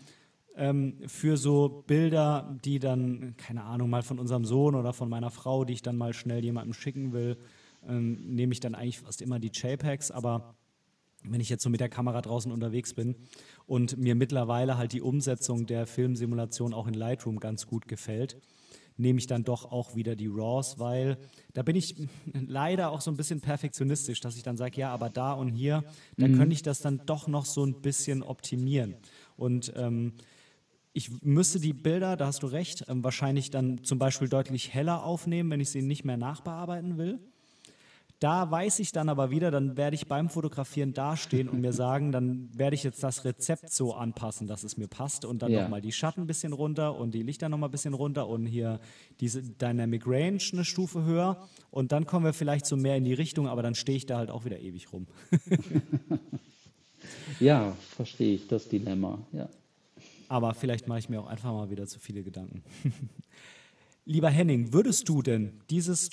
A: Ähm, für so Bilder, die dann, keine Ahnung, mal von unserem Sohn oder von meiner Frau, die ich dann mal schnell jemandem schicken will, ähm, nehme ich dann eigentlich fast immer die JPEGs. Aber wenn ich jetzt so mit der Kamera draußen unterwegs bin und mir mittlerweile halt die Umsetzung der Filmsimulation auch in Lightroom ganz gut gefällt, nehme ich dann doch auch wieder die RAWs, weil da bin ich (laughs) leider auch so ein bisschen perfektionistisch, dass ich dann sage, ja, aber da und hier, da mhm. könnte ich das dann doch noch so ein bisschen optimieren. Und ähm, ich müsste die Bilder, da hast du recht, ähm, wahrscheinlich dann zum Beispiel deutlich heller aufnehmen, wenn ich sie nicht mehr nachbearbeiten will. Da weiß ich dann aber wieder, dann werde ich beim Fotografieren dastehen und mir sagen, dann werde ich jetzt das Rezept so anpassen, dass es mir passt und dann ja. nochmal die Schatten ein bisschen runter und die Lichter nochmal ein bisschen runter und hier diese Dynamic Range eine Stufe höher und dann kommen wir vielleicht so mehr in die Richtung, aber dann stehe ich da halt auch wieder ewig rum. (laughs)
B: ja, verstehe ich das Dilemma, ja.
A: Aber vielleicht mache ich mir auch einfach mal wieder zu viele Gedanken. (laughs) Lieber Henning, würdest du denn dieses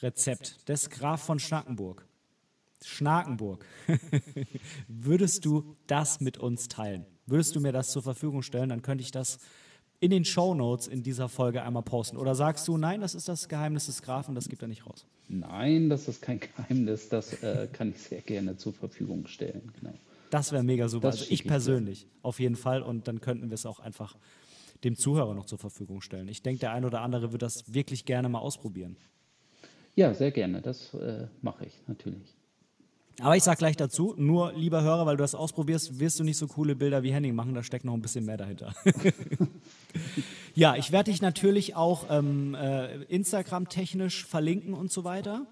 A: JPEG-Rezept des Graf von Schnackenburg, Schnakenburg, (laughs) würdest du das mit uns teilen? Würdest du mir das zur Verfügung stellen? Dann könnte ich das in den Show Notes in dieser Folge einmal posten. Oder sagst du, nein, das ist das Geheimnis des Grafen, das gibt er nicht raus?
B: Nein, das ist kein Geheimnis, das äh, kann ich sehr gerne zur Verfügung stellen. Genau.
A: Das wäre mega super. Das also ich persönlich, ich auf jeden Fall. Und dann könnten wir es auch einfach dem Zuhörer noch zur Verfügung stellen. Ich denke, der ein oder andere wird das wirklich gerne mal ausprobieren.
B: Ja, sehr gerne. Das äh, mache ich natürlich.
A: Aber ich sage gleich dazu, nur lieber Hörer, weil du das ausprobierst, wirst du nicht so coole Bilder wie Henning machen, da steckt noch ein bisschen mehr dahinter. (laughs) ja, ich werde dich natürlich auch ähm, äh, Instagram-technisch verlinken und so weiter.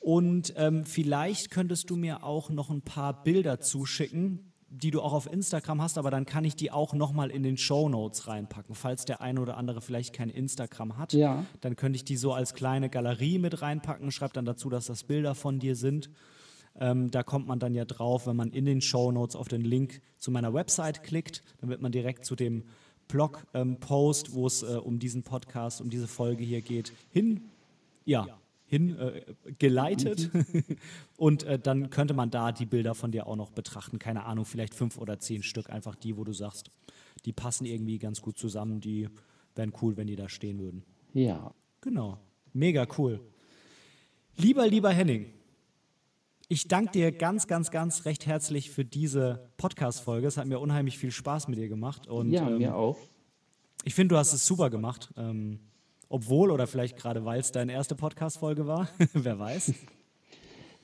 A: Und ähm, vielleicht könntest du mir auch noch ein paar Bilder zuschicken, die du auch auf Instagram hast, aber dann kann ich die auch nochmal in den Show Notes reinpacken. Falls der eine oder andere vielleicht kein Instagram hat, ja. dann könnte ich die so als kleine Galerie mit reinpacken. Schreib dann dazu, dass das Bilder von dir sind. Ähm, da kommt man dann ja drauf, wenn man in den Show Notes auf den Link zu meiner Website klickt, dann wird man direkt zu dem Blog-Post, ähm, wo es äh, um diesen Podcast, um diese Folge hier geht, hin. Ja, hingeleitet. Äh, (laughs) und äh, dann könnte man da die Bilder von dir auch noch betrachten. Keine Ahnung, vielleicht fünf oder zehn Stück. Einfach die, wo du sagst, die passen irgendwie ganz gut zusammen. Die wären cool, wenn die da stehen würden.
B: Ja.
A: Genau. Mega cool. Lieber, lieber Henning, ich danke dir ganz, ganz, ganz recht herzlich für diese Podcast-Folge. Es hat mir unheimlich viel Spaß mit dir gemacht. Und,
B: ja, ähm, mir auch.
A: Ich finde, du hast es super gemacht. Ähm, obwohl oder vielleicht gerade weil es deine erste Podcast-Folge war. (laughs) Wer weiß.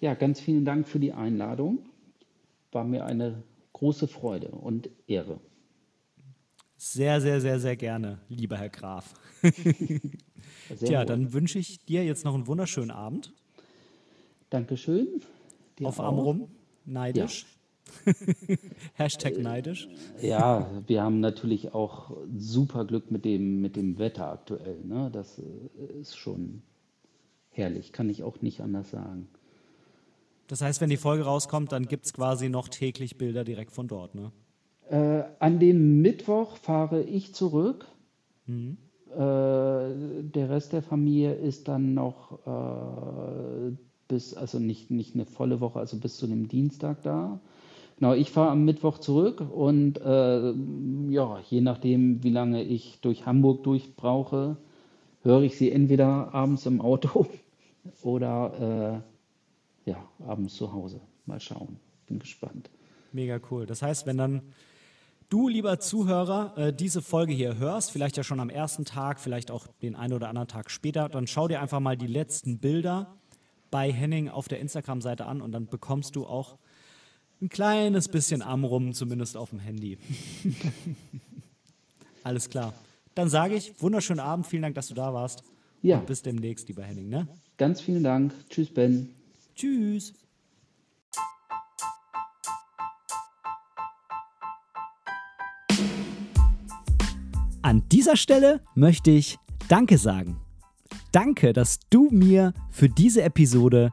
B: Ja, ganz vielen Dank für die Einladung. War mir eine große Freude und Ehre.
A: Sehr, sehr, sehr, sehr gerne, lieber Herr Graf. (laughs) Tja, dann wünsche ich dir jetzt noch einen wunderschönen Abend.
B: Dankeschön.
A: Auf Amrum, neidisch. Ja. (laughs) Hashtag neidisch.
B: Ja, wir haben natürlich auch super Glück mit dem, mit dem Wetter aktuell. Ne? Das äh, ist schon herrlich, kann ich auch nicht anders sagen.
A: Das heißt, wenn die Folge rauskommt, dann gibt es quasi noch täglich Bilder direkt von dort, ne?
B: Äh, an dem Mittwoch fahre ich zurück. Mhm. Äh, der Rest der Familie ist dann noch äh, bis, also nicht, nicht eine volle Woche, also bis zu dem Dienstag da. Genau, ich fahre am Mittwoch zurück und äh, ja, je nachdem, wie lange ich durch Hamburg durch brauche, höre ich sie entweder abends im Auto (laughs) oder äh, ja, abends zu Hause. Mal schauen. Bin gespannt.
A: Mega cool. Das heißt, wenn dann du, lieber Zuhörer, äh, diese Folge hier hörst, vielleicht ja schon am ersten Tag, vielleicht auch den einen oder anderen Tag später, dann schau dir einfach mal die letzten Bilder bei Henning auf der Instagram-Seite an und dann bekommst du auch ein kleines bisschen Amrum, zumindest auf dem Handy. (laughs) Alles klar. Dann sage ich, wunderschönen Abend, vielen Dank, dass du da warst.
B: Ja.
A: Und bis demnächst, lieber Henning. Ne?
B: Ganz vielen Dank. Tschüss, Ben.
A: Tschüss. An dieser Stelle möchte ich Danke sagen. Danke, dass du mir für diese Episode